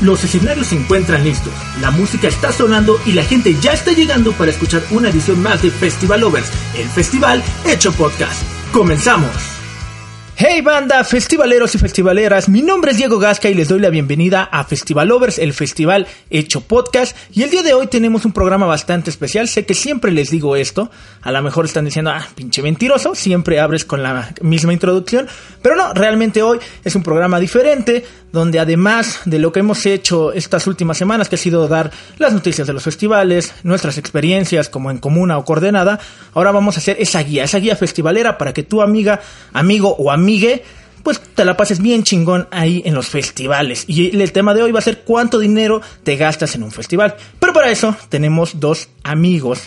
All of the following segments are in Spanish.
Los escenarios se encuentran listos, la música está sonando y la gente ya está llegando para escuchar una edición más de Festival Lovers, el festival hecho podcast. ¡Comenzamos! Hey banda, festivaleros y festivaleras, mi nombre es Diego Gasca y les doy la bienvenida a Festival Lovers, el festival hecho podcast. Y el día de hoy tenemos un programa bastante especial, sé que siempre les digo esto, a lo mejor están diciendo, ah, pinche mentiroso, siempre abres con la misma introducción, pero no, realmente hoy es un programa diferente, donde además de lo que hemos hecho estas últimas semanas, que ha sido dar las noticias de los festivales, nuestras experiencias como en comuna o coordenada, ahora vamos a hacer esa guía, esa guía festivalera para que tu amiga, amigo o amiga pues te la pases bien chingón ahí en los festivales. Y el tema de hoy va a ser cuánto dinero te gastas en un festival. Pero para eso tenemos dos amigos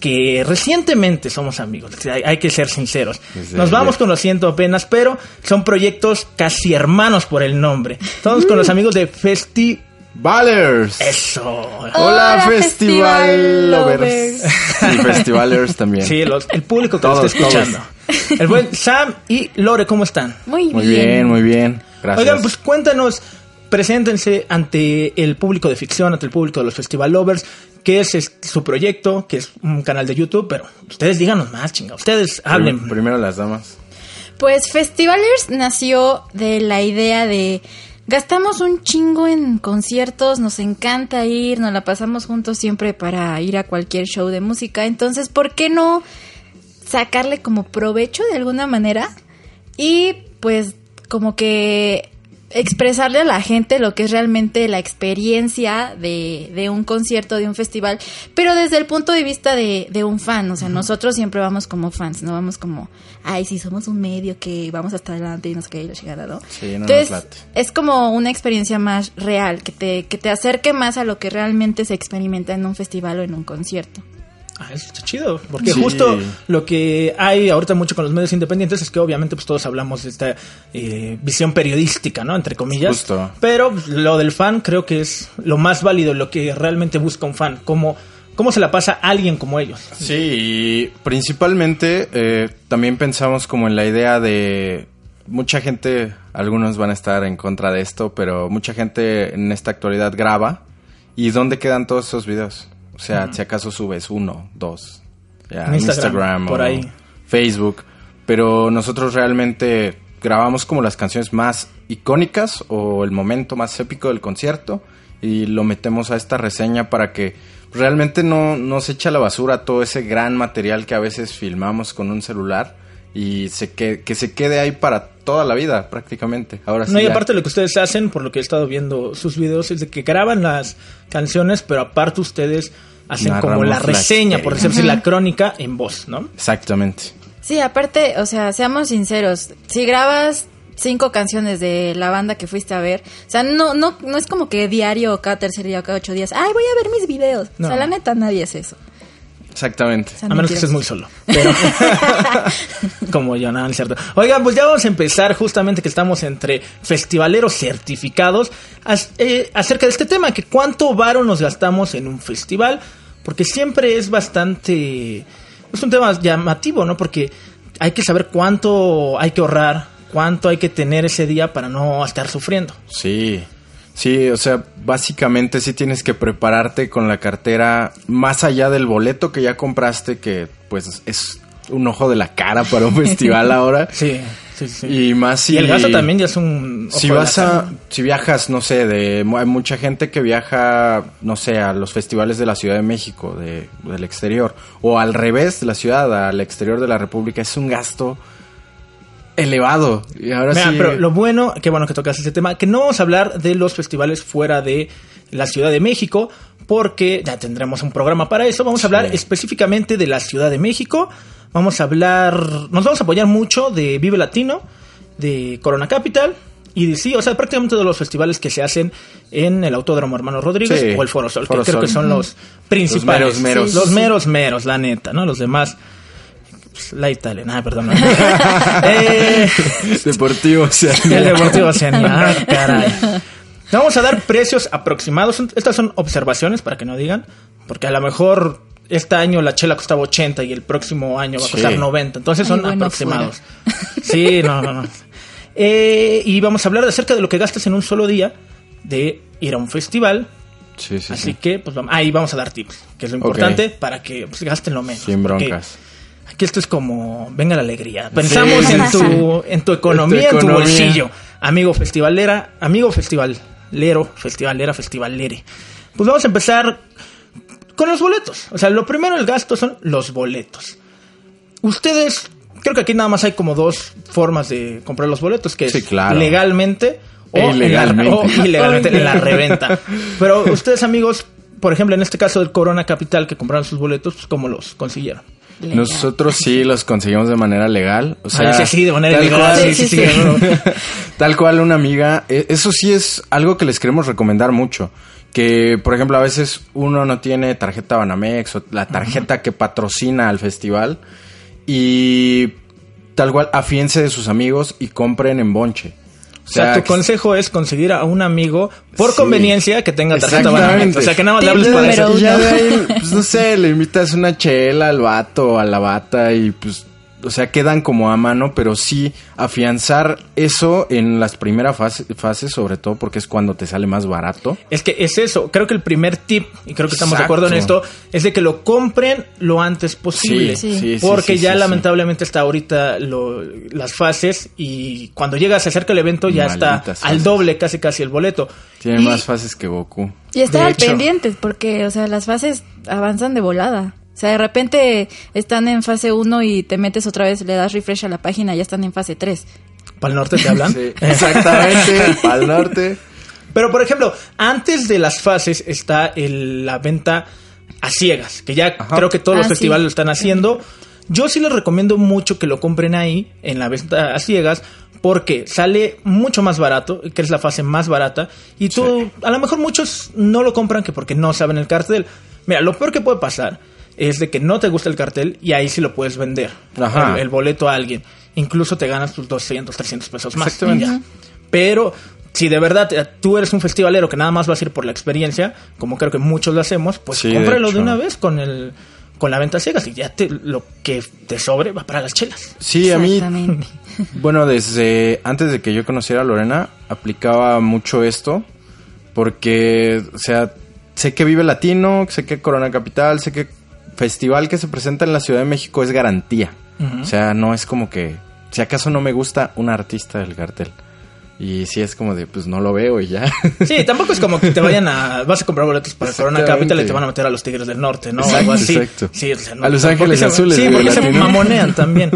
que recientemente somos amigos, hay, que ser sinceros. Nos vamos conociendo apenas, pero son proyectos casi hermanos por el nombre. Estamos con los amigos de Festi Valers. Eso. Hola, Festival Lovers. Y Festivalers también. Sí, el público que está escuchando. El buen Sam y Lore, ¿cómo están? Muy bien. Muy bien, muy bien. Gracias. Oigan, pues cuéntanos, preséntense ante el público de ficción, ante el público de los Festival Lovers, qué es, su proyecto, que es un canal de YouTube, pero ustedes díganos más, chinga, ustedes hablen. Primero las damas. Pues Festivalers nació de la idea de Gastamos un chingo en conciertos, nos encanta ir, nos la pasamos juntos siempre para ir a cualquier show de música. Entonces, ¿por qué no sacarle como provecho de alguna manera? Y pues como que expresarle a la gente lo que es realmente la experiencia de, de, un concierto, de un festival, pero desde el punto de vista de, de un fan. O sea, nosotros siempre vamos como fans, no vamos como, ay, sí, somos un medio que vamos hasta adelante y nos queda la llegada, ¿no? Sí, no Entonces, es como una experiencia más real, que te, que te acerque más a lo que realmente se experimenta en un festival o en un concierto. Ah, eso está chido, porque justo lo que hay ahorita mucho con los medios independientes es que obviamente pues todos hablamos de esta eh, visión periodística, ¿no? Entre comillas. Justo. Pero lo del fan creo que es lo más válido, lo que realmente busca un fan, cómo, cómo se la pasa a alguien como ellos. Sí, y principalmente eh, también pensamos como en la idea de mucha gente, algunos van a estar en contra de esto, pero mucha gente en esta actualidad graba. ¿Y dónde quedan todos esos videos? O sea, si acaso subes uno, dos, ya, Instagram, por ahí. Facebook. Pero nosotros realmente grabamos como las canciones más icónicas o el momento más épico del concierto y lo metemos a esta reseña para que realmente no, no se echa a la basura todo ese gran material que a veces filmamos con un celular y se que, que se quede ahí para toda la vida prácticamente. Ahora no, y aparte lo que ustedes hacen, por lo que he estado viendo sus videos, es de que graban las canciones, pero aparte ustedes hacen como la reseña, por decirlo así, la crónica en voz, ¿no? Exactamente. Sí, aparte, o sea, seamos sinceros, si grabas cinco canciones de la banda que fuiste a ver. O sea, no, no, no es como que diario o cada tercer día o cada ocho días, ay, voy a ver mis videos. O sea, la neta, nadie es eso. Exactamente. a menos que estés muy solo. como yo, nada, no es cierto. Oigan, pues ya vamos a empezar justamente que estamos entre festivaleros certificados eh, acerca de este tema, que cuánto varo nos gastamos en un festival, porque siempre es bastante... Es un tema llamativo, ¿no? Porque hay que saber cuánto hay que ahorrar, cuánto hay que tener ese día para no estar sufriendo. Sí, Sí, o sea, básicamente sí tienes que prepararte con la cartera más allá del boleto que ya compraste, que pues es un ojo de la cara para un festival ahora. Sí, sí, sí. Y más si... Y el gasto también ya es un... si vas a... Si viajas, no sé, de... Hay mucha gente que viaja, no sé, a los festivales de la Ciudad de México, de, del exterior. O al revés de la ciudad, al exterior de la República. Es un gasto elevado. Y ahora sí... pero lo bueno, qué bueno que tocas ese tema, que no vamos a hablar de los festivales fuera de la Ciudad de México, porque ya tendremos un programa para eso. Vamos a hablar específicamente de la Ciudad de México. Vamos a hablar, nos vamos a apoyar mucho de Vive Latino, de Corona Capital EDC, o sea, prácticamente todos los festivales que se hacen en el Autódromo Hermano Rodríguez Sí, o el Foro Sol, Foro que creo Sol. que son los principales. meros, meros. Los meros, meros, la neta, ¿no? Los demás. Pues, la Italia, nada, perdón. no. Eh, Deportivo, o sea. el Deportivo Oceanía. Ah, caray. Vamos a dar precios aproximados. Estas son observaciones para que no digan. Porque a lo mejor este año la chela costaba 80 y el próximo año va a Sí. costar 90. Entonces Ay, son bueno, aproximados. Sí, no, no, no. Eh, y vamos a hablar de acerca de lo que gastas en un solo día de ir a un festival. Sí, sí, Así sí. que, pues vamos, ahí vamos a dar tips, que es lo importante para que pues, gasten lo menos. Sin Porque broncas. Aquí esto es como, venga la alegría. Pensamos Sí, en, tu, en tu economía, En tu en tu economía. bolsillo. Amigo festivalera, amigo festivalero, festivalera, festivalere. Pues vamos a empezar con los boletos. O sea, lo primero el gasto son los boletos. Ustedes, creo que aquí nada más hay como dos formas de comprar los boletos, que Sí, es claro. legalmente o, E en la- ilegalmente. o ilegalmente en la reventa. Pero ustedes, amigos, por ejemplo, en este caso del Corona Capital que compraron sus boletos, pues, ¿cómo los consiguieron? Legal. Nosotros sí los conseguimos de manera legal. O sea, Ah, sí, de manera tal legal. cual- Sí, sí, sí. Tal cual una amiga. eh, Eso sí es algo que les queremos recomendar mucho. Que, por ejemplo, a veces uno no tiene tarjeta Banamex o la tarjeta que patrocina al festival. Y tal cual, afiense de sus amigos y compren en bonche. O sea, tu consejo es conseguir a un amigo por Sí. conveniencia que tenga tarjeta. Banamex. O sea, que nada más le hables para eso. Y ya uno. de ahí, pues no sé, le invitas una chela al vato o a la bata y pues, o sea, quedan como a mano, pero sí afianzar eso en las primeras fase- fases, sobre todo porque es cuando te sale más barato. Es que es eso. Creo que el primer tip, y creo que estamos de acuerdo en esto, es de que lo compren lo antes posible. Sí. sí, sí, porque sí, ya sí, lamentablemente está ahorita lo- las fases y cuando llega, se acerca el evento ya está al doble casi casi el boleto. Tiene Y- más fases que Goku. Y estar al hecho. pendientes, porque, o sea, las fases avanzan de volada. O sea, de repente están en fase 1 y te metes otra vez, le das refresh a la página y ya están en fase 3. ¿Para el norte te hablan? Sí, exactamente, al norte. Pero, por ejemplo, antes de las fases está el- la venta a ciegas, que ya Ajá. creo que todos los Ah, sí. festivales lo están haciendo. Yo sí les recomiendo mucho que lo compren ahí, en la venta a ciegas, porque sale mucho más barato, que es la fase más barata, y tú, a lo mejor muchos no lo compran que porque no saben el cartel. Mira, lo peor que puede pasar es de que no te gusta el cartel y ahí sí lo puedes vender, Ajá. el, el boleto a alguien. Incluso te ganas tus 200, 300 pesos más. Exactamente. Pero si de verdad eh, tú eres un festivalero que nada más vas a ir por la experiencia, como creo que muchos lo hacemos, pues Sí, de cómpralo de, una vez con el con la venta ciegas y ya te, lo que te sobre va para las chelas. Sí, a mí, Exactamente. bueno, desde antes de que yo conociera a Lorena, aplicaba mucho esto, porque, o sea, sé que Vive Latino, sé que Corona Capital, sé que festival que se presenta en la Ciudad de México es garantía. O sea, no es como que, si acaso no me gusta un artista del cartel. Y sí es como de, pues no lo veo y ya. Sí, tampoco es como que te vayan a vas a comprar boletos para Corona. Capital y te van a meter a los Tigres del Norte, ¿no? Exacto, Algo así. exacto. Sí, o sea, no- A Los Ángeles se- Azules Sí, porque se mamonean también.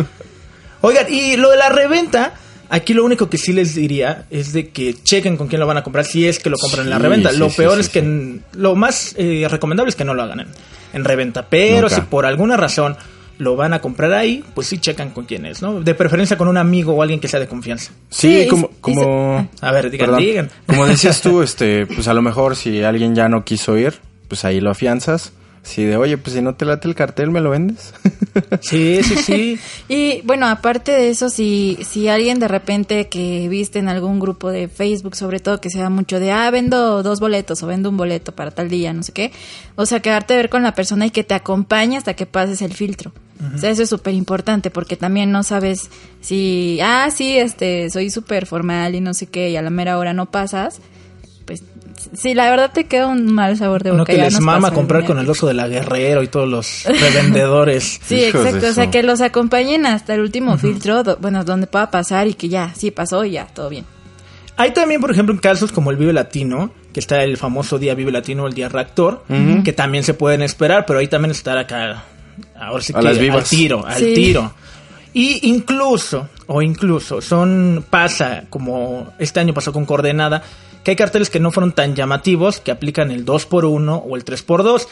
Oigan, y lo de la reventa, aquí lo único que sí les diría es de que chequen con quién lo van a comprar si es que lo compran en la reventa. sí, lo sí, peor sí, es que lo más eh, recomendable es que no lo hagan en, en reventa. Pero Nunca. si por alguna razón lo van a comprar ahí, pues sí checan con quién es, ¿no? De preferencia con un amigo o alguien que sea de confianza. Sí, Sí, como, es- como, A ver, digan, perdón. digan. como decías tú, este, pues a lo mejor si alguien ya no quiso ir, pues ahí lo afianzas. Si de, oye, pues si no te late el cartel, ¿me lo vendes? Sí, sí, sí. Y bueno, aparte de eso, si, si alguien de repente que viste en algún grupo de Facebook, sobre todo que sea mucho de, ah, vendo dos boletos o vendo un boleto para tal día, no sé qué, o sea, quedarte a ver con la persona y que te acompañe hasta que pases el filtro. O sea, eso es súper importante porque también no sabes si, ah, sí, este, soy súper formal y no sé qué, y a la mera hora no pasas, sí, la verdad te queda un mal sabor de boca. Uno que ya les mama comprar con el oso de la Guerrero y todos los revendedores. Sí, Hijos exacto. O sea, que los acompañen hasta el último filtro, do- bueno, donde pueda pasar y que ya, sí pasó y ya, todo bien. Hay también, por ejemplo, en casos como el Vive Latino, que está el famoso día Vive Latino, el día Reactor, que también se pueden esperar, pero ahí también estar acá, ahora sí A que las al vivas. tiro, al Sí. tiro. Y incluso, o incluso, son, pasa, como este año pasó con Coordenada, que hay carteles que no fueron tan llamativos, que aplican el 2x1 o el 3x2.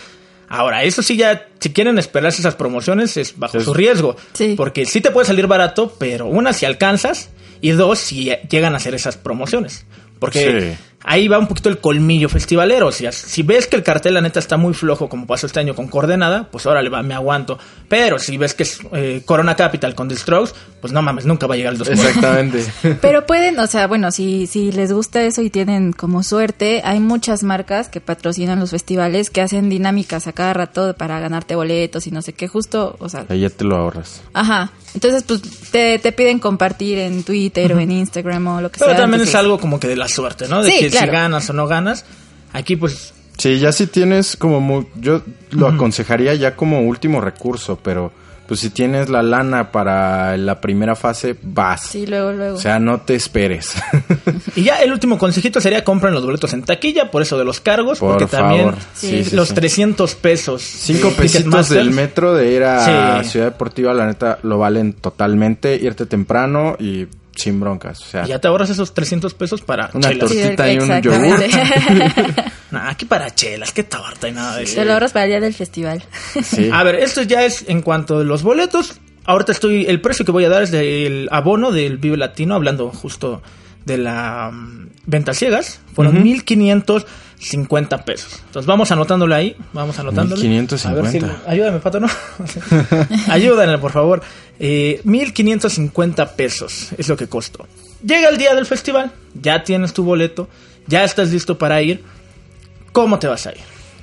Ahora, eso sí ya, si quieren esperarse esas promociones, es bajo Sí. su riesgo. Sí. Porque sí te puede salir barato, pero una si alcanzas Y dos, si llegan a hacer esas promociones. Porque Sí. Ahí va un poquito el colmillo festivalero. O sea, si ves que el cartel, la neta, está muy flojo, como pasó este año con Coordenada, pues órale, va, me aguanto. Pero si ves que es eh, Corona Capital con The Strokes, pues no mames, nunca va a llegar el 2 Exactamente. Pero pueden, o sea, bueno, si, si les gusta eso y tienen como suerte, hay muchas marcas que patrocinan los festivales que hacen dinámicas a cada rato para ganarte boletos y no sé qué, justo, o sea, Ahí ya te lo ahorras. ajá. Entonces, pues te, te piden compartir en Twitter o en Instagram o lo que Pero sea. también es algo como que de la suerte, ¿no? De Sí, que claro. si ganas o no ganas. Aquí, pues, Sí, ya si tienes como muy... Yo lo aconsejaría ya como último recurso, pero pues si tienes la lana para la primera fase, vas. Sí, luego, luego. O sea, no te esperes. Y ya el último consejito sería compren los boletos en taquilla, por eso de los cargos, Por porque favor. también Sí, sí, los sí. 300 pesos. Cinco pesitos del metro de ir a Sí. Ciudad Deportiva, la neta, lo valen totalmente. Irte temprano y sin broncas. O sea, Y ya te ahorras esos 300 pesos para Una chelas. tortita y un exactamente. Nah, aquí para chelas, qué torta y nada de eso. Te lo ahorras para el día del festival. sí. A ver, esto ya es en cuanto de los boletos. Ahorita estoy, el precio que voy a dar es del abono del Vive Latino, hablando justo de la mm, ventas ciegas. Fueron 1550 pesos. Entonces vamos anotándolo ahí, vamos anotándolo. 1550. A ver si, ayúdame, Pato, ¿no? Ayúdame, por favor. Eh, 1550 pesos es lo que costó. Llega el día del festival, ya tienes tu boleto, ya estás listo para ir. ¿Cómo te vas a ir?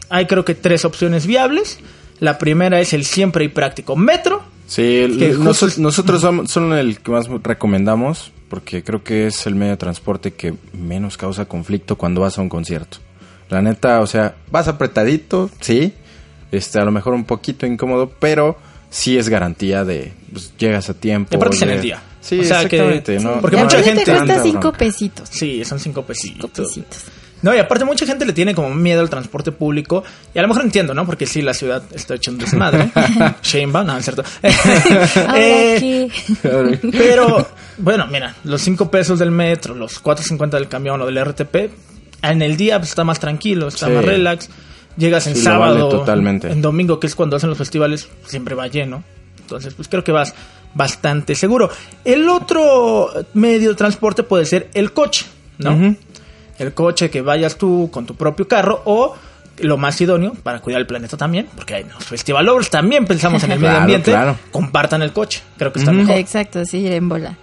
Hay creo que tres opciones viables. La primera es el siempre y práctico metro. Sí, Que l- justo noso- es- nosotros somos- son el que más recomendamos porque creo que es el medio de transporte que menos causa conflicto cuando vas a un concierto. La neta, o sea, vas apretadito, sí, este, a lo mejor un poquito incómodo, pero sí es garantía de pues, llegas a tiempo. Aparte es en el día. Sí, O sea que- exactamente. sí, ¿no? porque mucha gente- te cuesta cinco bronca. pesitos. Sí, son cinco pesitos. Cinco pesitos. No, y aparte mucha gente le tiene como miedo al transporte público. Y a lo mejor entiendo, ¿no? Porque sí, la ciudad está hecha un desmadre. Sheinbaum, no, es cierto. Eh, Pero, bueno, mira, los 5 pesos del metro, los 4.50 del camión o del RTP, en el día pues, está más tranquilo, está Sí. más relax. Llegas en Sí, lo vale sábado, totalmente. en domingo, que es cuando hacen los festivales, siempre va lleno. Entonces, pues creo que vas bastante seguro. El otro medio de transporte puede ser el coche, ¿no? El coche que vayas tú con tu propio carro o lo más idóneo para cuidar el planeta también, porque hay los festival lovers también pensamos en el medio ambiente, claro. compartan el coche, creo que está Ujú. mejor. Exacto, sí, ir en bola.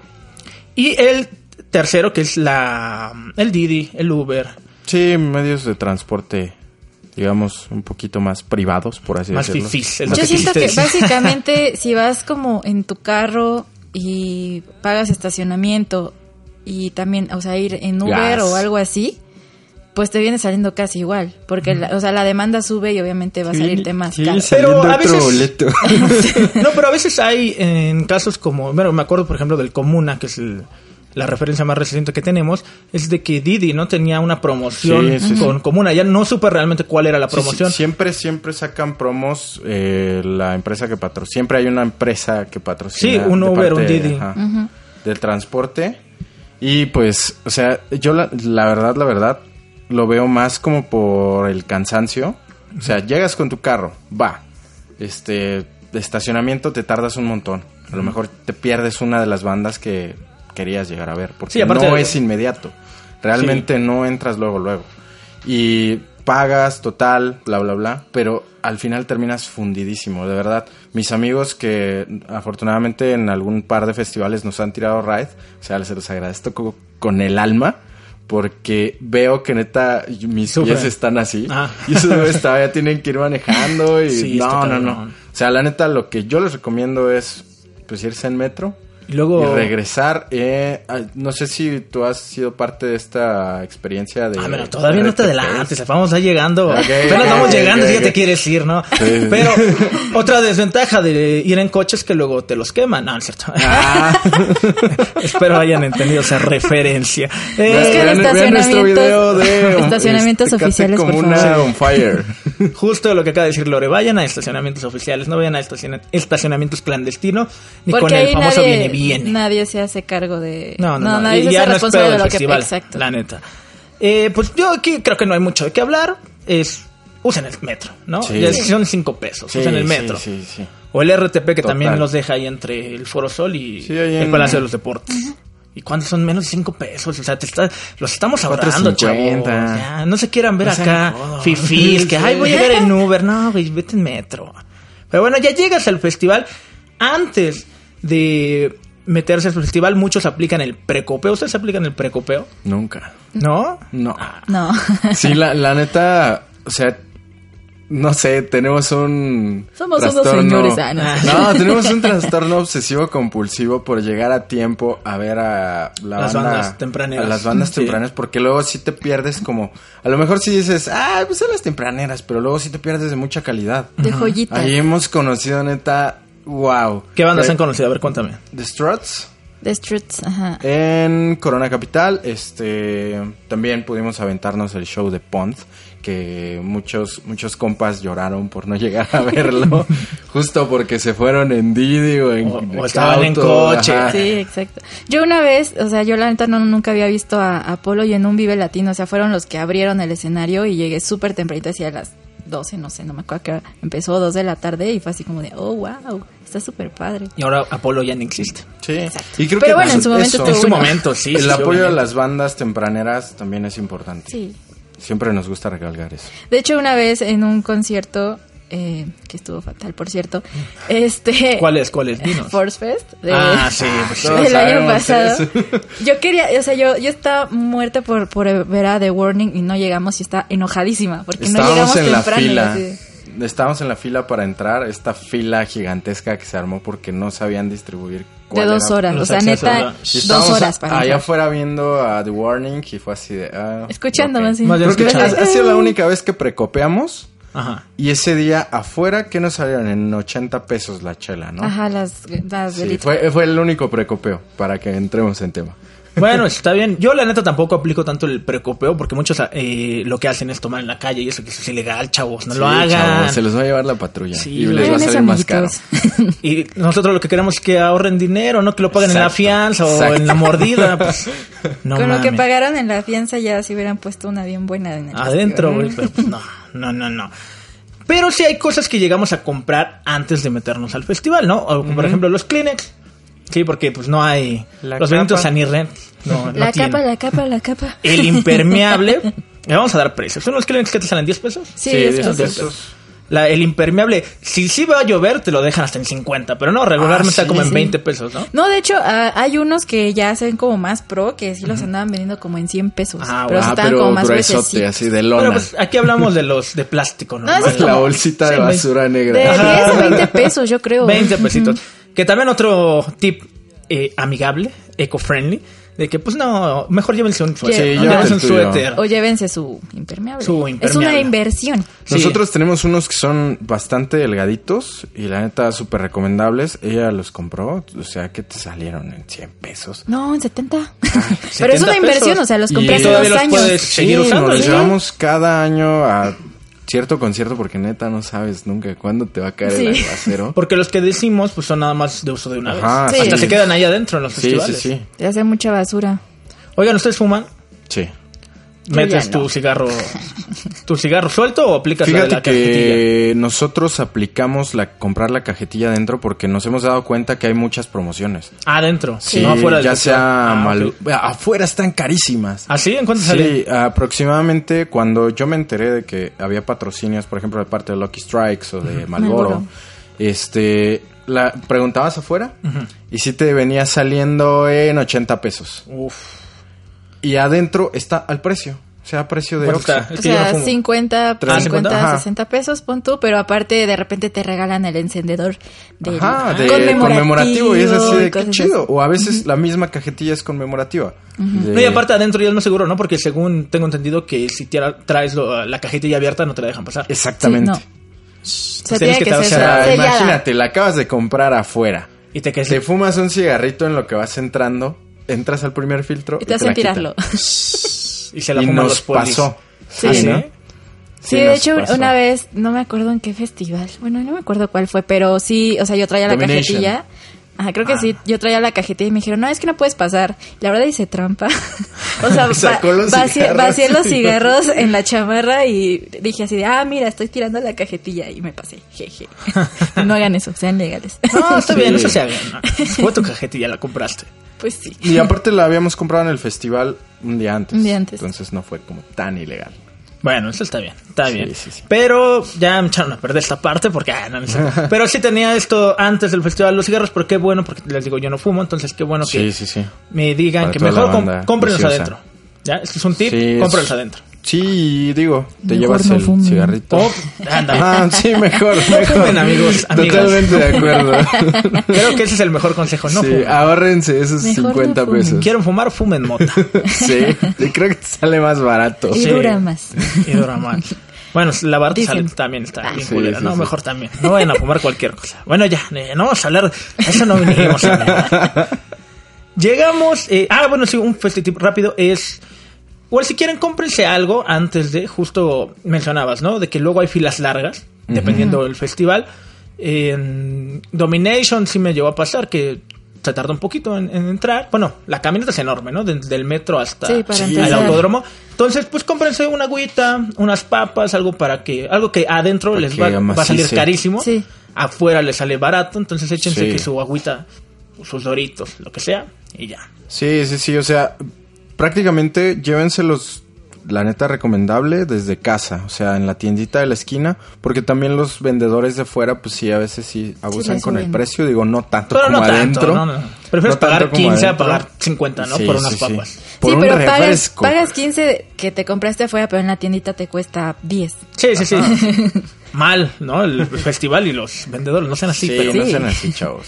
Y el tercero, que es la el Didi, el Uber, Sí, medios de transporte, digamos, un poquito más privados, por así más decirlo. fifís. Yo siento que básicamente si vas como en tu carro y pagas estacionamiento y también, o sea, ir en Uber Gas. o algo así, pues te viene saliendo casi igual, porque la, o sea, la demanda sube y obviamente va a salirte más Sí, caro. Pero a veces- no, pero a veces hay en casos como, bueno, me acuerdo por ejemplo del Comuna, que es el- la referencia más reciente que tenemos, es de que Didi no tenía una promoción Sí, sí, con Comuna, ya no supe realmente cuál era la promoción. sí, siempre, siempre sacan promos eh, la empresa que patrocina. Siempre hay una empresa que patrocina. Sí, un de Uber, un Didi. ajá, Del transporte. Y pues, o sea, yo la, la verdad, la verdad, lo veo más como por el cansancio. O sea, llegas con tu carro, va. Este, de estacionamiento te tardas un montón. A lo mejor te pierdes una de las bandas que querías llegar a ver. Porque Sí, no de- es inmediato. Realmente no entras luego, luego. Y pagas, total, bla, bla, bla. Pero al final terminas fundidísimo, de verdad. Mis amigos que afortunadamente en algún par de festivales nos han tirado ride, o sea, se los agradezco co- con el alma. Porque veo que neta mis Sufren. pies están así. Ah. Y esos güeyes todavía tienen que ir manejando. Y Sí, no, no, no. O sea, la neta, lo que yo les recomiendo es pues irse en metro. Y luego... Y regresar, eh, ah, no sé si tú has sido parte de esta experiencia de... Ah, pero todavía no te adelantes, vamos a llegando. Ok, Apenas vamos ok, llegando y ya te quieres ir, ¿no? Sí, sí. Pero otra desventaja de ir en coche es que luego te los queman. No, es cierto. Ah. Espero hayan entendido esa referencia. Eh, Es que Vean- los vean nuestro video de... estacionamientos- estacionamientos este, oficiales, como por una favor. on fire. Justo lo que acaba de decir Lore, vayan a estacionamientos oficiales, no vayan a estaciona- estacionamientos clandestinos, ni con Porque el ahí famoso nadie, viene viene. nadie se hace cargo de... No, no, no, nadie y se ya hace responsable de del lo que... festival, Exacto. la neta. Eh, pues yo aquí creo que no hay mucho de qué hablar, es usen el metro, ¿no? Sí. Ya son cinco pesos, usen el metro. Sí, sí, sí. O el RTP que Total. también los deja ahí entre el Foro Sol y el en- Palacio de los Deportes. ¿Y cuántos son menos de 5 pesos? O sea, te está, los estamos ahorrando, 4.50. chavos. Ya, no se quieran ver No acá fifís, que ay, voy a llegar en Uber. No, güey, vete en metro. Pero bueno, ya llegas al festival. Antes de meterse al festival, muchos aplican el precopeo. ¿Ustedes aplican el precopeo? Nunca. ¿No? No. No. Sí, la, la neta, o sea, no sé, tenemos un... Somos unos trastorno- señores, ah, no. No, tenemos un trastorno obsesivo compulsivo por llegar a tiempo a ver a la Las banda- bandas tempraneras. A las bandas Sí. tempraneras, porque luego sí te pierdes como... A lo mejor sí dices, ah, pues son las tempraneras, pero luego sí te pierdes de mucha calidad. De joyitas. Ahí hemos conocido, neta, wow. ¿Qué bandas han conocido? A ver, cuéntame. The Struts. The Struts, ajá. En Corona Capital, este, también pudimos aventarnos el show de Pond, que muchos, muchos compas lloraron por no llegar a verlo, justo porque se fueron en Didi o en O- o estaban en coche. ajá. Sí, exacto. Yo una vez, o sea, yo la neta no, nunca había visto a Apolo y en un Vive Latino, o sea, fueron los que abrieron el escenario y llegué súper tempranito, hacia las 12, no sé, no me acuerdo que empezó 2 de la tarde y fue así como de, oh, wow, está súper padre. Y ahora Apolo ya no existe. Sí. Exacto. Y creo Pero que bueno, en su momento eso, En su bueno. momento, sí. el sí, apoyo a las bandas tempraneras también es importante. Sí. Siempre nos gusta recalcar eso. De hecho, una vez en un concierto, eh, que estuvo fatal, por cierto, este... ¿Cuál es? ¿Cuál es? Dinos. Force Fest. de- Ah, sí, pues sí. Todos del año pasado. Yo quería, o sea, yo, yo estaba muerta por, por ver a The Warning y no llegamos y está enojadísima porque no Estábamos llegamos en la temprano. fila. así Estábamos en la fila para entrar, esta fila gigantesca que se armó porque no sabían distribuir. De dos era. horas, los o sea, neta, dos horas para allá entrar. afuera viendo a The Warning y fue así de... ah, Escuchándome ok. así. Más bien Creo que ha sido la única vez que precopeamos Ajá. y ese día afuera, ¿qué nos salieron? En 80 pesos la chela, ¿no? Ajá, las, las Sí, fue, fue el único precopeo para que entremos en tema. Bueno, está bien. Yo la neta tampoco aplico tanto el precopeo porque muchos eh, lo que hacen es tomar en la calle y eso que eso es ilegal, chavos. No lo hagan. chavos, se los va a llevar la patrulla Sí, y les va a salir más caro. Y nosotros lo que queremos es que ahorren dinero, no que lo paguen en la Exacto, fianza o en la mordida. Pues, no Con lo que pagaron en la fianza ya se hubieran puesto una bien buena en el Adentro, güey. pero, pues, no, no, no, no. Pero sí hay cosas que llegamos a comprar antes de meternos al festival, ¿no? O, Por ejemplo, los Kleenex. Sí, porque pues no hay... La los capa. Benito Sanirren. No, no La tienen. capa, la capa, la capa. El impermeable. Le vamos a dar precios. ¿Son los Kleenex que te salen 10 pesos? Sí, Sí, es 10 fácil. pesos. La, el impermeable, si sí va a llover, te lo dejan hasta en 50, pero no, regularmente Ah, está sí, como en sí. 20 pesos, ¿no? No, de hecho, ah, hay unos que ya hacen como más pro, que sí los andaban vendiendo como en 100 pesos. Ah, pero bueno. sí Ah, como más gruesote, así de lona. Pero pues aquí hablamos de los de plástico, ¿no? No, es la como- bolsita de basura De negra. 10 a 20 pesos, yo creo. 20 pesitos. Que también otro tip eh, amigable, eco-friendly, de que pues no, mejor llévense un suéter. Sí, ¿no? llévate Llévense el un tuyo. suéter. O llévense su impermeable. Su Es impermeable. una inversión. Sí. Nosotros tenemos unos que son bastante delgaditos y la neta súper recomendables. Ella los compró, o sea, que te salieron en 100 pesos. No, en 70. Pero es 70 una inversión, pesos. o sea, los compré hace dos los años. puedes- seguir Sí, usando, nos llevamos cada año a cierto concierto porque neta no sabes nunca cuándo te va a caer el Sí. aguacero. Porque los que decimos pues son nada más de uso de una Ajá, vez. sí. Hasta se quedan ahí adentro en los Sí, sí, festivales. sí. Te hace mucha basura. Oigan, ¿ustedes fuman? Sí. ¿Metes tu cigarro tu cigarro suelto o aplicas la de Fíjate la cajetilla? que nosotros aplicamos la comprar la cajetilla adentro porque nos hemos dado cuenta que hay muchas promociones. Adentro, Sí, no afuera del ya sea Ah, mal- ok. afuera están carísimas. ¿Ah, sí? ¿En cuánto sale? Sí, aproximadamente cuando yo me enteré de que había patrocinios, por ejemplo, de parte de Lucky Strikes o de Malboro, Marlboro. este, la preguntabas afuera y sí te venía saliendo en 80 pesos. Uf. Y adentro está al precio, o sea, a precio de ¿Cuánto Oxxo. está? Es O no sea, fumo. 50, Ah, 50, Ajá. 60 pesos, pon tú, pero aparte de repente te regalan el encendedor del Ajá, de conmemorativo, conmemorativo, y es así de qué chido. O a veces la misma cajetilla es conmemorativa. De- No, y aparte adentro ya es más seguro, ¿no? Porque según tengo entendido que si traes lo- la cajetilla abierta no te la dejan pasar. Exactamente. Sí, O sea, Pues que que o sea, sellada. imagínate, la acabas de comprar afuera. Y te Te fumas un cigarrito en lo que vas entrando, entras al primer filtro Y te la hacen quitan. tirarlo. y se la y nos los polis. pasó. Sí. ¿Ah, sí? ¿no? Sí, de nos hecho, pasó. una vez, no me acuerdo en qué festival, bueno, no me acuerdo cuál fue, pero sí, o sea, yo traía la Domination. cajetilla. Ajá, creo que Ah. sí, yo traía la cajetilla y me dijeron, no, es que no puedes pasar. La verdad hice trampa. o sea, Sacó va- los vacié, cigarros. vacié los cigarros en la chamarra y dije así de, ah, mira, estoy tirando la cajetilla y me pasé. Jeje. no hagan eso, sean legales. No, está Sí. bien, eso se haga. ¿no? Fue tu cajetilla, la compraste. Pues sí. Y aparte la habíamos comprado en el festival un día antes. Un día antes. Entonces no fue como tan ilegal. Bueno, eso está bien, está Sí, bien. sí, sí. Pero ya me echaron a perder esta parte porque... ah, no. Pero sí tenía esto antes del Festival de los Cigarros, pero qué bueno, porque les digo, yo no fumo, entonces qué bueno que Sí, sí, sí. me digan Para que mejor com- viciosa. adentro. ¿Ya? Este es un tip, es- cómprenlos adentro. Sí, digo, te Mejor llevas no el fumen. cigarrito. Oh, anda. Ah, sí, mejor, mejor. fumen, amigos. Totalmente de acuerdo. Creo que ese es el mejor consejo, no sí, fumen. ahórrense esos Mejor no 50 fumen. pesos. Quieren fumar, fumen mota. Sí, y creo que te sale más barato. Y Sí. dura más. Y dura más. Bueno, la barra Dicen. también está bien Sí, culera, sí, ¿no? sí. Mejor también. No vayan a fumar cualquier cosa. Bueno, ya, eh, no vamos a hablar. Eso no vinimos a hablar. Llegamos. eh, ah, bueno, sí, un festival rápido es. Igual si quieren, cómprense algo antes de. Justo mencionabas, ¿no? De que luego hay filas largas, dependiendo del festival. En Domination sí me llevó a pasar que se tardó un poquito en, en entrar. Bueno, la caminata es enorme, ¿no? Desde el metro hasta Sí, el autódromo. Entonces, pues cómprense una agüita, unas papas, algo para que, algo que adentro Para les que va, va a salir carísimo. Sí. Afuera les sale barato, entonces échense Sí. que su agüita, sus doritos, lo que sea, y ya. Sí, sí, sí, o sea, prácticamente llévenselos, la neta recomendable, desde casa, o sea, en la tiendita de la esquina, porque también los vendedores de fuera, pues sí, a veces sí abusan con el precio, digo, no tanto Pero como no tanto, adentro. no, no. Prefieres pagar como 15 a pagar 50, ¿no? Sí, Por unas sí, sí. papas. Por sí, un pero pagas, pagas 15 que te compraste afuera, pero en la tiendita te cuesta 10. Sí, sí, sí. Mal, ¿no? El festival y los vendedores, no sean así, Sí, pero... no sean así, chavos.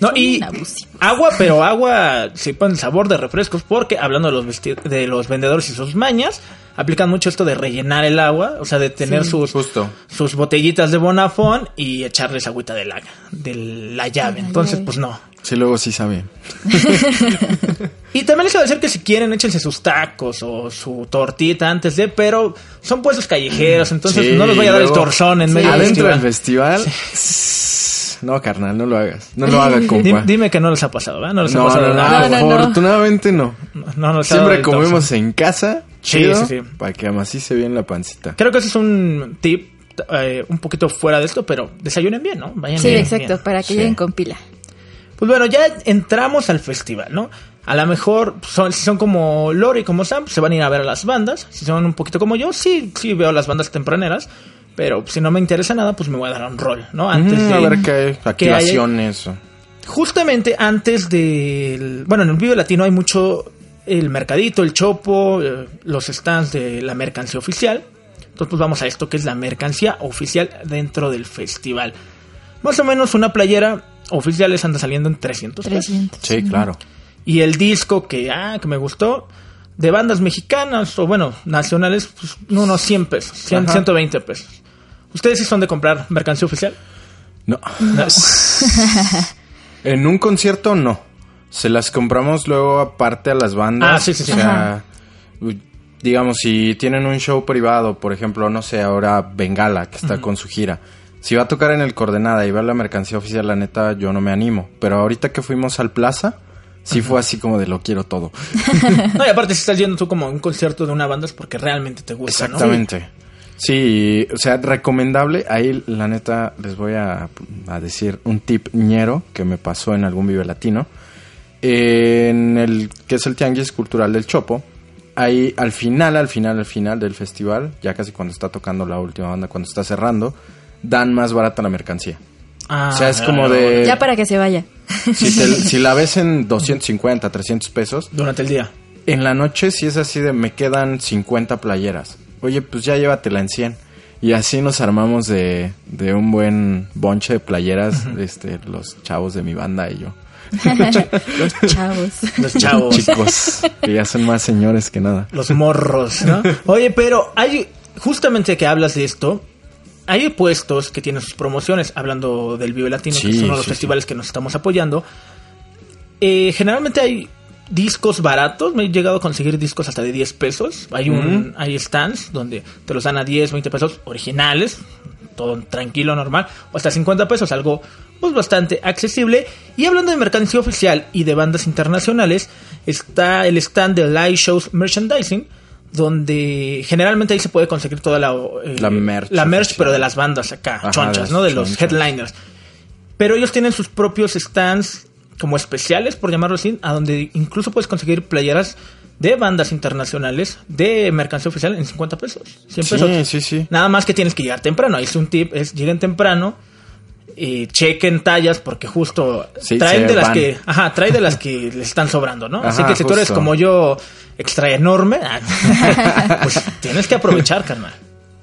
No, y abusivos. agua, pero agua con sabor de refrescos, porque hablando de los de los vendedores y sus mañas, aplican mucho esto de rellenar el agua, o sea, de tener Sí. sus Justo. sus botellitas de Bonafón y echarles agüita de la de la llave. la Entonces, llave. pues no. Sí, luego sí sabe. Y también les iba a decir que si quieren échense sus tacos o su tortita antes de, pero son puestos callejeros, entonces Sí, no les voy a dar el torzón en Sí. medio del Adentro del festival. No, carnal, no lo hagas. No lo haga, Dim- compa. Dime, que no les ha pasado, ¿verdad? No les ha pasado no, nada. no, no. afortunadamente no. Siempre comemos en casa, Sí, chido, sí, sí. para que amacice bien la pancita. Creo que ese es un tip eh, un poquito fuera de esto, pero desayunen bien, ¿no? Vayan Sí, bien, exacto, bien. para que Sí. lleguen con pila. Pues bueno, ya entramos al festival, ¿no? A lo mejor, son, si son como Lori y como Sam, pues se van a ir a ver a las bandas. Si son un poquito como yo, sí, sí veo las bandas tempraneras. Pero si no me interesa nada, pues me voy a dar un rol, ¿no? Antes Mm, de... a ver qué que haya- activaciones. o- Justamente antes del... Bueno, en el Vive Latino hay mucho el mercadito, el chopo, eh, los stands de la mercancía oficial. Entonces pues vamos a esto que es la mercancía oficial dentro del festival. Más o menos una playera oficial les anda saliendo en 300 pesos. 300. Sí, claro. Y el disco que, ah, que me gustó, de bandas mexicanas o bueno, nacionales, pues unos 100 pesos, 100, Ajá. 120 pesos. ¿Ustedes sí son de comprar mercancía oficial? No. No. En un concierto no. Se las compramos luego aparte a las bandas. Ah, sí, sí, sí. O sea, digamos, si tienen un show privado, por ejemplo, no sé, ahora Bengala, que está con su gira. Si va a tocar en el Coordenada y ver la mercancía oficial, la neta, yo no me animo. Pero ahorita que fuimos al Plaza, sí fue así como de lo quiero todo. No, y aparte si estás yendo tú como a un concierto de una banda es porque realmente te gusta, ¿no? Sí, o sea, recomendable. Ahí, la neta, les voy a, a decir un tip ñero que me pasó en algún Vive Latino. En el que es el Tianguis Cultural del Chopo. Ahí, al final, al final, al final del festival, ya casi cuando está tocando la última banda, cuando está cerrando, dan más barata la mercancía. Ah, o sea, es ya, como de... Ya para que se vaya. Si, te- si la ves en 250, 300 pesos, Durante el día. en la noche si es así de me quedan 50 playeras. Oye, pues ya llévatela en 100. Y así nos armamos de, de un buen bonche de playeras, este, los chavos de mi banda y yo. Los chavos. Los chavos. Chicos, que ya son más señores que nada. los morros, ¿no? Oye, pero hay, justamente que hablas de esto, hay puestos que tienen sus promociones, hablando del Vive Latino, que Sí, es uno de los sí, festivales que nos estamos apoyando. Eh, generalmente hay discos baratos, me he llegado a conseguir discos hasta de 10 pesos. Hay un hay stands donde te los dan a 10, 20 pesos originales, todo tranquilo, normal, o hasta 50 pesos, algo pues bastante accesible. Y hablando de mercancía oficial y de bandas internacionales, está el stand de Live Shows Merchandising, donde generalmente ahí se puede conseguir toda la, eh, La merch la merch pero de las bandas acá, Ajá, chonchas, ¿no? De los chonchas. headliners. Pero ellos tienen sus propios stands como especiales, por llamarlo así, a donde incluso puedes conseguir playeras de bandas internacionales de mercancía oficial en 50 pesos. 100 Sí, pesos. sí, sí. Nada más que tienes que llegar temprano. Ahí es un tip, es lleguen temprano y chequen tallas porque justo Sí, traen de las que, ajá, traen de las que les están sobrando, ¿no? Así que si tú eres justo. como yo, extra enorme, pues tienes que aprovechar, carnal.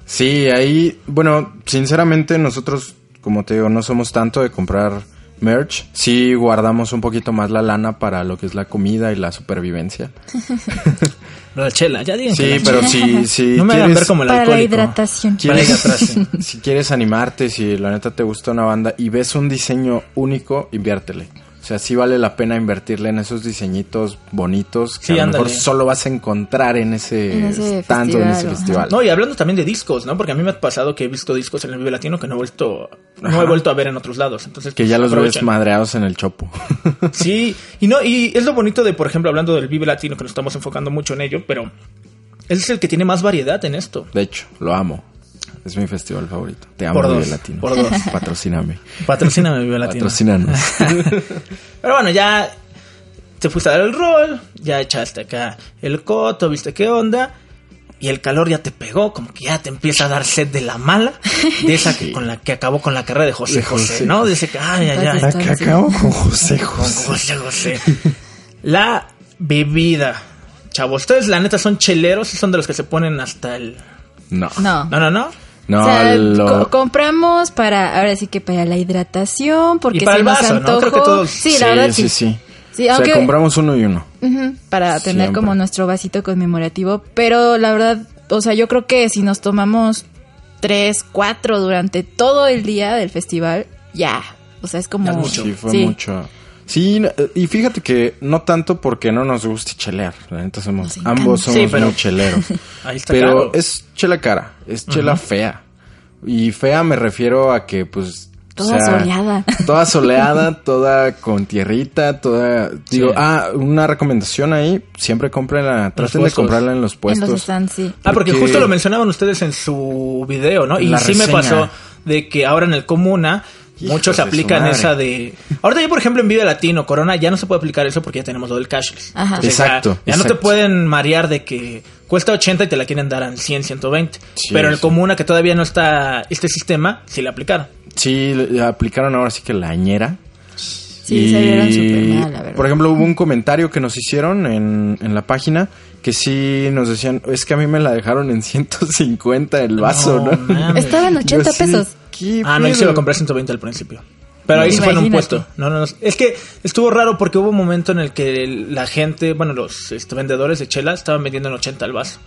Sí, ahí, bueno, sinceramente nosotros, como te digo, no somos tanto de comprar merch. Sí guardamos un poquito más la lana para lo que es la comida y la supervivencia. De chela, ya digan que Sí, la pero chela- si, si no me hagan quieres, ver como el Para la hidratación. Para si quieres animarte, si la neta te gusta una banda y ves un diseño único, inviértele. O sea, sí vale la pena invertirle en esos diseñitos bonitos que Sí, a lo mejor solo vas a encontrar en ese, En ese stand o en ese festival. No, y hablando también de discos, ¿no? Porque a mí me ha pasado que he visto discos en el Vive Latino que no he vuelto, no he vuelto a ver en otros lados. Entonces, que ya los ves madreados en el chopo. Sí, y no, y es lo bonito de, por ejemplo, hablando del Vive Latino, que nos estamos enfocando mucho en ello, pero él es el que tiene más variedad en esto. De hecho, lo amo. Es mi festival favorito. Te amo, Por Vive dos, Latino. por dos. Patrocíname. Patrocíname Vive Latino. Patrocínanos. Pero bueno, ya te fuiste a dar el rol, ya echaste acá el coto, viste qué onda. Y el calor ya te pegó, como que ya te empieza a dar sed de la mala, de esa que, con la que acabó con la carrera de José De José, José. ¿no? Dice que, ay, ay, ay. La que acabo con José José. José José. La bebida. Chavos, ustedes la neta son cheleros y son de los que se ponen hasta el... No. No. No, no, no. No, o sea, lo- co- compramos para, ahora sí que para la hidratación, porque Y para si el nos vaso, ¿no? Creo que antojó- todos- Sí, la verdad sí. sí, sí. Sí, o aunque- sea, compramos uno y uno. Para tener Siempre. como nuestro vasito conmemorativo, pero la verdad, o sea, yo creo que si nos tomamos tres, cuatro durante todo el día del festival, ya, o sea, es como... Ya mucho. Sí, fue Sí. mucho. Sí, y fíjate que no tanto porque no nos guste chelear. La neta somos, ambos somos Sí, pero- muy cheleros. Ahí está pero claro. es chela cara, es chela fea. Y fea me refiero a que, pues. o Toda soleada. Toda soleada, toda con tierrita, toda. Digo, Sí. ah, una recomendación ahí: siempre comprenla, traten de comprarla en los En puestos. los stands, sí. Ah, porque justo lo mencionaban ustedes en su video, ¿no? Y La sí me pasó de que ahora en el Comuna Hijos muchos aplican esa de... Ahorita ya, por ejemplo, en Vive Latino, Corona, ya no se puede aplicar eso porque ya tenemos lo del cashless. Ajá. Entonces, ya- Exacto, Ya, no te pueden marear de que cuesta 80 y te la quieren dar al 100, 120. Sí, Pero en el sí. Comuna, que todavía no está este sistema, sí le aplicaron. Sí, le aplicaron ahora sí que la ñera. Sí, se vieron súper mal, la verdad. Por ejemplo, hubo un comentario que nos hicieron en, en la página que sí nos decían, es que a mí me la dejaron en 150 el vaso, ¿no? Estaba en 80 Yo así, pesos. ¿Qué Ah, no, yo sí pedo? lo compré a 120 al principio. Pero ahí se fue en un puesto. No, no, no. Es que estuvo raro porque hubo un momento en el que la gente, bueno, los este, vendedores de chela estaban vendiendo en 80 el vaso.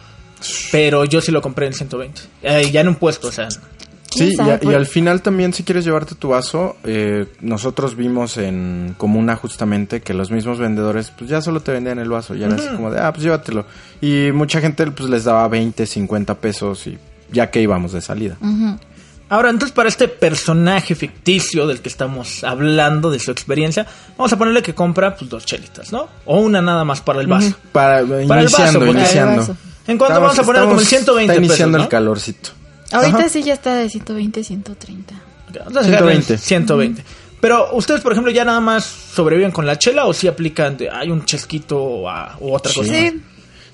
Pero yo sí lo compré en 120. Eh, ya en un puesto, o sea. Sí, ¿Quién y, a- y al final también si quieres llevarte tu vaso, eh, nosotros vimos en Comuna justamente que los mismos vendedores pues ya solo te vendían el vaso, ya era así como de, ah, pues llévatelo. Y mucha gente pues les daba 20, 50 pesos y ya que íbamos de salida. Ahora, entonces, para este personaje ficticio del que estamos hablando, de su experiencia, vamos a ponerle que compra pues, dos chelitas, ¿no? O una nada más para el vaso. Para, Para el iniciando, vaso, porque- iniciando. Para el vaso. ¿En Estamos- vamos a poner? Como el estamos- 120 Está iniciando pesos, el calorcito. Ahorita Ajá. sí ya está de 120, 130. Entonces, 120. 120. Pero ustedes, por ejemplo, ya nada más sobreviven con la chela o si aplican de, hay un chesquito o, a- otra cosa. Sí,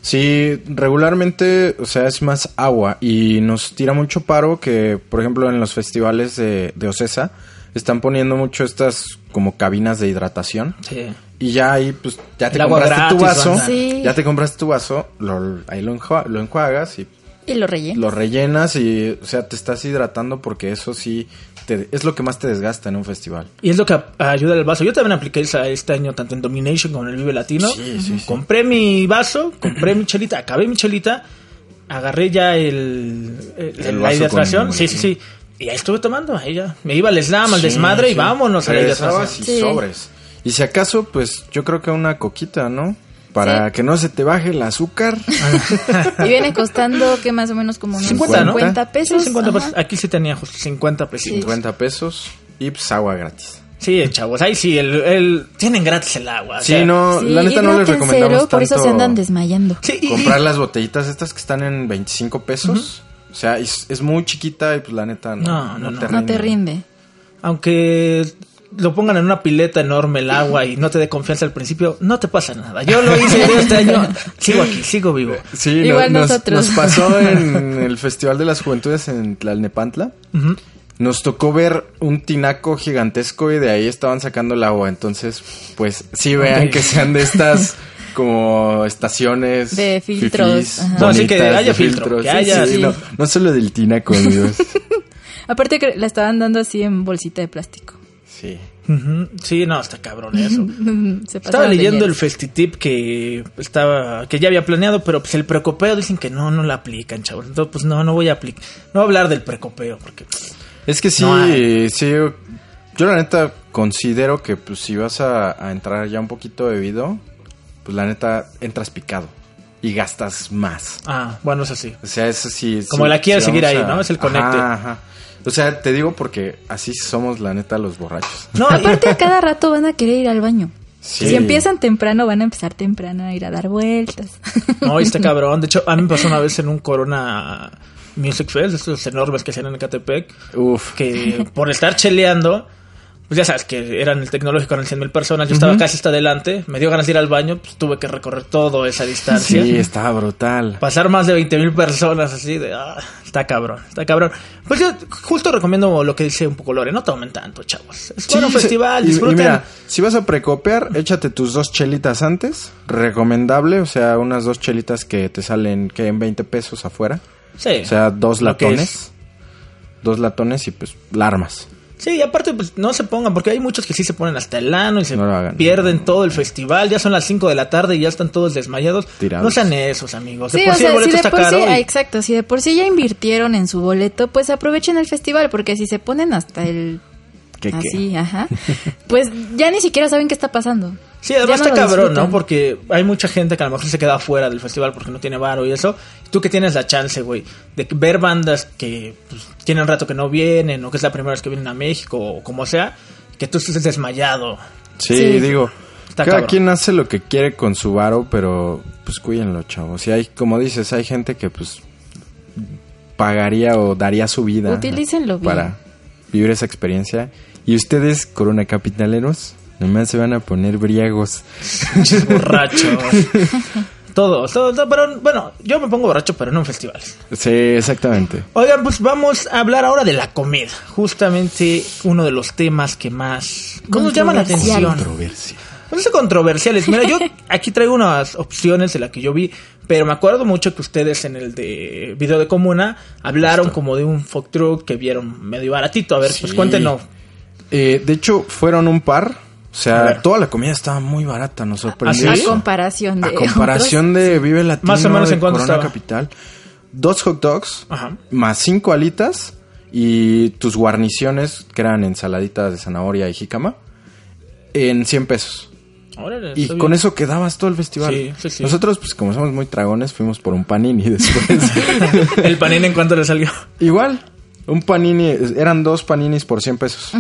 Sí, regularmente, o sea, es más agua y nos tira mucho paro que, por ejemplo, en los festivales de, de Ocesa están poniendo mucho estas como cabinas de hidratación Sí. y ya ahí, pues, ya te compraste tu vaso. Sí. ya te compraste tu vaso, lo- ahí lo, lo enjuagas y y lo relleno. lo rellenas y, o sea, te estás hidratando porque eso sí te- es lo que más te desgasta en un festival. Y es lo que a- ayuda al vaso. Yo también apliqué esa este año tanto en Domination como en el Vive Latino. Sí, sí, sí. Compré mi vaso, compré mi chelita, acabé mi chelita, agarré ya el, el- El la hidratación. Sí, sí, sí. Y ahí estuve tomando, ahí ya. Me iba al slam, al desmadre y vámonos a la hidratación. y sobres. Y si acaso, pues yo creo que una coquita, ¿no? Para Sí. que no se te baje el azúcar. Y viene costando que más o menos como unos 50, ¿no? 50 pesos. Sí, 50 ajá. pesos. Aquí sí tenía justo 50 pesos. Sí. 50 pesos y pues agua gratis. chavos. Ahí sí, el, el- tienen gratis el agua. o Sí, sea, no, Sí, la neta no les recomendamos ¿no? Por eso se andan desmayando. Sí, y- comprar las botellitas estas que están en 25 pesos. O sea, es, es muy chiquita y pues la neta no, No, no, te no. No te rinde. rinde. Aunque lo pongan en una pileta enorme el agua y no te dé confianza al principio, no te pasa nada. Yo lo hice este año, sigo aquí, sigo vivo. Sí, Igual no- nos, nosotros. nos pasó en el Festival de las Juventudes en Tlalnepantla. Nos tocó ver un tinaco gigantesco y de ahí estaban sacando el agua. Entonces, pues sí vean que sean de estas como estaciones De filtros, fifís, ajá. No, sí que bonitas, haya de filtro, que Sí, haya- sí, sí. No, no solo del tinaco, amigos. Aparte que la estaban dando así en bolsita de plástico. Sí. Sí, no, está cabrón eso. Se Estaba leyendo el festitip que estaba que ya había planeado, pero pues el precopeo dicen que no, no la aplican, chavos. Entonces, pues no, no voy a aplicar. No voy a hablar del precopeo porque Es que sí, No sí. Yo la neta considero que pues si vas a, a entrar ya un poquito bebido, pues la neta entras picado y gastas más. ah, bueno, es así. O sea, eso sí. Como sí- la quieres seguir ahí, ¿no? Es el conecte. Ajá, ajá. O sea, te digo porque así somos la neta los borrachos. No, Aparte, a cada rato van a querer ir al baño. Sí. Si empiezan temprano, van a empezar temprano a ir a dar vueltas. no, y está cabrón. De hecho, a mí me pasó una vez en un Corona Music Fest, estos enormes que hacían en Ecatepec, Uf. que por estar cheleando, pues ya sabes que eran el tecnológico eran 100 mil personas, yo estaba casi hasta adelante, me dio ganas de ir al baño, pues tuve que recorrer toda esa distancia. Sí, estaba brutal. Pasar más de 20 mil personas así de... ah, está cabrón, está cabrón. Pues yo justo recomiendo lo que dice un poco Lore, no tomen tanto, chavos. Es bueno un Sí, festival, y- y disfruten. mira, si vas a precopiar, échate tus dos chelitas antes. Recomendable, o sea, unas dos chelitas que te salen que en 20 pesos afuera. sí, O sea, dos latones. Dos latones y pues la armas. Sí, y aparte, pues no se pongan, porque hay muchos que sí se ponen hasta el ano y se No lo hagan. pierden todo el festival. Ya son las 5 de la tarde y ya están todos desmayados. Tirados. No sean esos, amigos. De Sí, por o sí el sea, boleto si de está por sí, caro. y- ah, exacto, si de por sí ya invirtieron en su boleto, pues aprovechen el festival, porque si se ponen hasta el ¿Qué, qué? así, ajá, pues ya ni siquiera saben qué está pasando. Sí, además está cabrón, ¿no? Porque hay mucha gente que a lo mejor se queda fuera del festival porque no tiene varo y eso. Y tú que tienes la chance, güey, de ver bandas que pues, tienen rato que no vienen o que es la primera vez que vienen a México o como sea, que tú estés desmayado. Sí, Sí. digo, Está cada cabrón. quien hace lo que quiere con su varo, pero pues cuídenlo, chavos. Y hay, como dices, hay gente que pues pagaría o daría su vida Utilícenlo bien. para vivir esa experiencia. Y ustedes, corona capitaleros, nomás se van a poner briagos. Borrachos. todos, todos, todos, pero bueno, yo me pongo borracho, pero no en festivales. Sí, exactamente. Oigan, pues vamos a hablar ahora de la comida. Justamente uno de los temas que más ¿cómo nos llama la atención. Controversia. No sé controversiales. Mira, yo aquí traigo unas opciones de la que yo vi, pero me acuerdo mucho que ustedes en el de video de comuna hablaron como de un folk truck que vieron medio baratito. A ver, pues Sí. cuéntenos. Eh, de hecho, fueron un par. O sea, toda la comida estaba muy barata, nos sorprendió. ¿Ah, A comparación de A comparación de Vive Latino Más o menos en cuánto Corona estaba. Capital. Dos hot dogs, Ajá. más cinco alitas y tus guarniciones, que eran ensaladitas de zanahoria y jícama, en 100 pesos. Órale, Y con bien. eso quedabas todo el festival. Sí, sí, sí. Nosotros, pues como somos muy dragones, fuimos por un panini después. el panín en cuánto le salió. Igual, un panini, eran dos paninis por 100 pesos.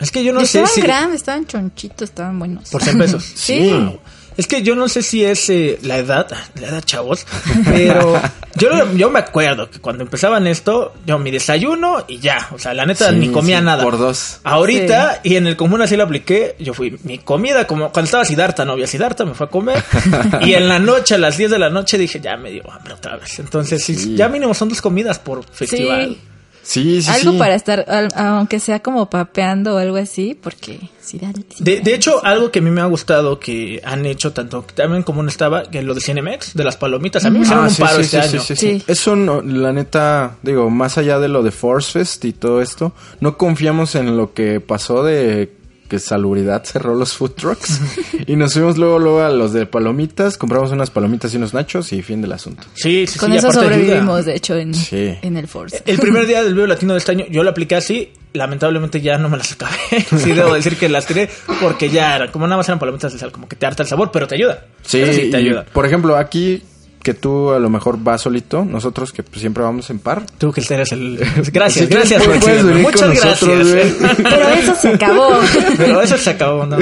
Es que yo no Y sé estaban si grandes, estaban chonchitos, estaban buenos. por 100 pesos. Sí. Wow. Es que yo no sé si es eh, la edad, la edad chavos, pero yo, yo me acuerdo que cuando empezaban esto, yo mi desayuno y ya, o sea, la neta Sí, ni comía sí, nada. por dos. Ahorita, y en el común así lo apliqué, yo fui, mi comida, como cuando estaba Sidarta, novia Sidarta, me fue a comer, y en la noche, a las 10 de la noche, dije, ya me dio hambre otra vez. Entonces, sí, Sí. ya mínimo son dos comidas por festival. Sí. Sí, sí, algo sí. para estar, al- aunque sea como papeando o algo así, porque sí da- sí De, da- de hecho, algo que a mí me ha gustado que han hecho tanto también como no estaba, que lo de Cinemex, de las palomitas, a mí me hicieron Ah, un paro sí, este sí, año. sí, sí, sí. Sí. Eso, no, la neta, digo, más allá de lo de Force Fest y todo esto, no confiamos en lo que pasó de que Salubridad cerró los food trucks. y nos fuimos luego, luego a los de palomitas, compramos unas palomitas y unos nachos y fin del asunto. Sí, sí, Con sí, eso ayuda. sobrevivimos, de hecho, en, Sí. en el Force. El primer día del Vivo Latino de este año yo lo apliqué así, lamentablemente ya no me las acabé. sí, debo decir que las tiré porque ya eran, como nada más eran palomitas de sal, como que te harta el sabor, pero te ayuda. Sí, sí te ayuda. Por ejemplo, aquí que tú a lo mejor vas solito, nosotros que pues, siempre vamos en par. Tú que eres el... Gracias, quieres, gracias. puedes- por puedes decirme. venir Muchas con nosotros, gracias. Pero eso se acabó. Pero eso se acabó, ¿no?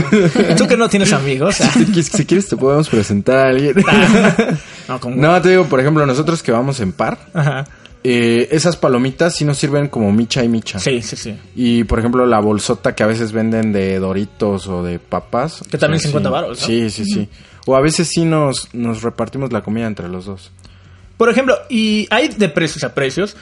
Tú que no tienes amigos. Si, si quieres te podemos presentar a alguien. no, con no, te digo, por ejemplo, nosotros que vamos en par, Ajá. eh, esas palomitas sí nos sirven como micha y micha. Sí, sí, sí. Y por ejemplo, la bolsota que a veces venden de Doritos o de papas. Que también o sea, 50 sí. varos, ¿no? Sí, sí, sí. O a veces sí nos, nos repartimos la comida entre los dos. Por ejemplo, y hay de precios a precios.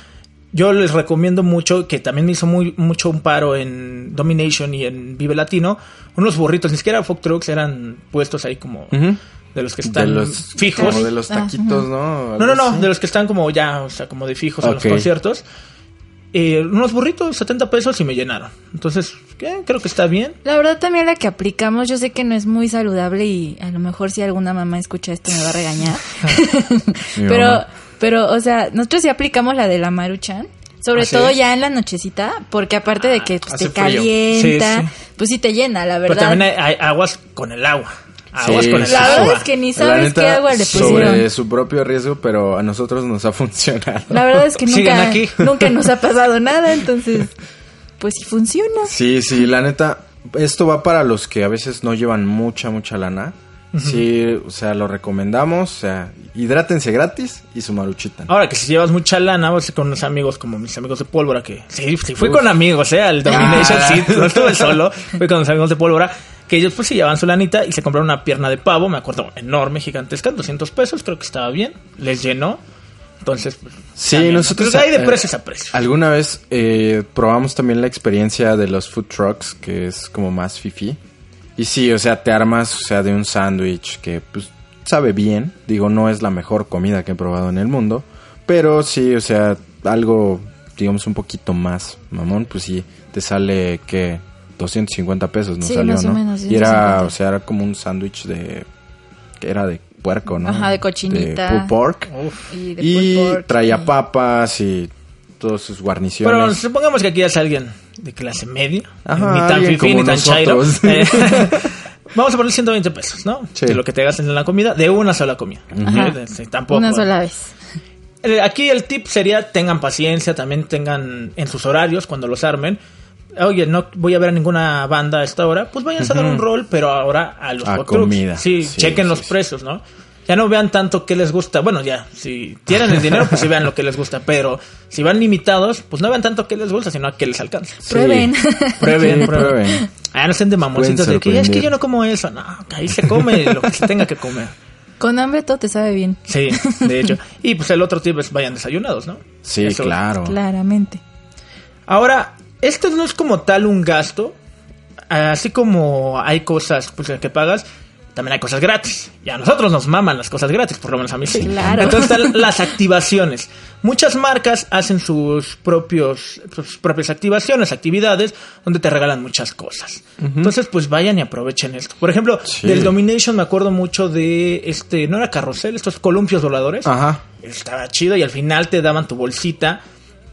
Yo les recomiendo mucho, que también me hizo muy, mucho un paro en Domination y en Vive Latino, unos burritos, ni siquiera food trucks, eran puestos ahí como de los que están de los fijos. Como de los taquitos, ¿no? No, no, no, así. de los que están como ya, o sea, como de fijos en los conciertos. Eh, unos burritos, 70 pesos y me llenaron. Entonces, ¿qué? creo que está bien. La verdad también la que aplicamos, yo sé que no es muy saludable y a lo mejor si alguna mamá escucha esto me va a regañar. Pero, pero, o sea, nosotros sí aplicamos la de la maruchan. Sobre ¿Ah, todo ya en la nochecita, porque aparte de que pues, hace te frío. calienta, Sí, sí. pues sí te llena, la Pero verdad. también hay, hay aguas con el agua. Aguas Sí, con el la agua. verdad es que ni sabes neta, qué agua le pusieron. Sobre su propio riesgo, pero a nosotros nos ha funcionado. La verdad es que nunca, aquí. nunca nos ha pasado nada, entonces, pues sí funciona. Sí, sí, la neta, esto va para los que a veces no llevan mucha, mucha lana. Sí, o sea, lo recomendamos, o sea, hidrátense gratis y su maruchita. Ahora que si llevas mucha lana, vas con unos amigos como mis amigos de pólvora, que sí, sí fui con amigos, ¿eh? Al Domination, Ah. sí, no estuve solo, fui con los amigos de pólvora, que ellos pues sí llevaban su lanita y se compraron una pierna de pavo, me acuerdo, enorme, gigantesca, 200 pesos, creo que estaba bien, les llenó. Entonces, pues, Sí, también, ¿no? nosotros... Pero hay de precios a precios. Alguna vez eh, probamos también la experiencia de los food trucks, que es como más fifi. Y sí, o sea, te armas, o sea, de un sándwich que, pues, sabe bien. Digo, no es la mejor comida que he probado en el mundo. Pero sí, o sea, algo, digamos, un poquito más, mamón, pues sí, te sale, que 250 pesos nos Sí, salió, más o ¿no? menos, y era, 250. o sea, era como un sándwich de... que era de puerco, ¿no? Ajá, de cochinita. De pulled pork. Uf. Y, de Y pulled pork, traía y- papas y todas sus guarniciones. Pero supongamos que aquí es alguien de clase media, Ajá, ni tan fifi ni tan chairo. Eh, Vamos a poner 120 pesos, ¿no? Sí. De lo que te gastes en la comida, de una sola comida. Ajá. Eh, tampoco. Una sola vez. Eh, Aquí el tip sería tengan paciencia, también tengan en sus horarios cuando los armen. Oye, no voy a ver a ninguna banda a esta hora, pues váyanse a dar un rol, pero ahora a los A comida. Sí, Sí, chequen sí, los sí. precios, ¿no? Ya no vean tanto qué les gusta. Bueno, ya, si tienen el dinero, pues sí vean lo que les gusta. Pero si van limitados, pues no vean tanto qué les gusta, sino a qué les alcanza. Prueben. Prueben, Sí, prueben. prueben. Ah, no estén de mamoncitos de que "Ya, es que yo no como eso. No, que ahí se come lo que se tenga que comer. Con hambre todo te sabe bien. Sí, de hecho. Y pues el otro tip es vayan desayunados, ¿no? Sí, Eso. claro. Claramente. Ahora, esto no es como tal un gasto. Así como hay cosas pues, que pagas, también hay cosas gratis. Y a nosotros nos maman las cosas gratis, por lo menos a mí sí. Claro. Entonces están las activaciones. Muchas marcas hacen sus propios sus propias activaciones, actividades, donde te regalan muchas cosas. Entonces, pues vayan y aprovechen esto. Por ejemplo, Sí. del Domination me acuerdo mucho de este, no era carrusel, estos columpios voladores. Ajá. Estaba chido y al final te daban tu bolsita,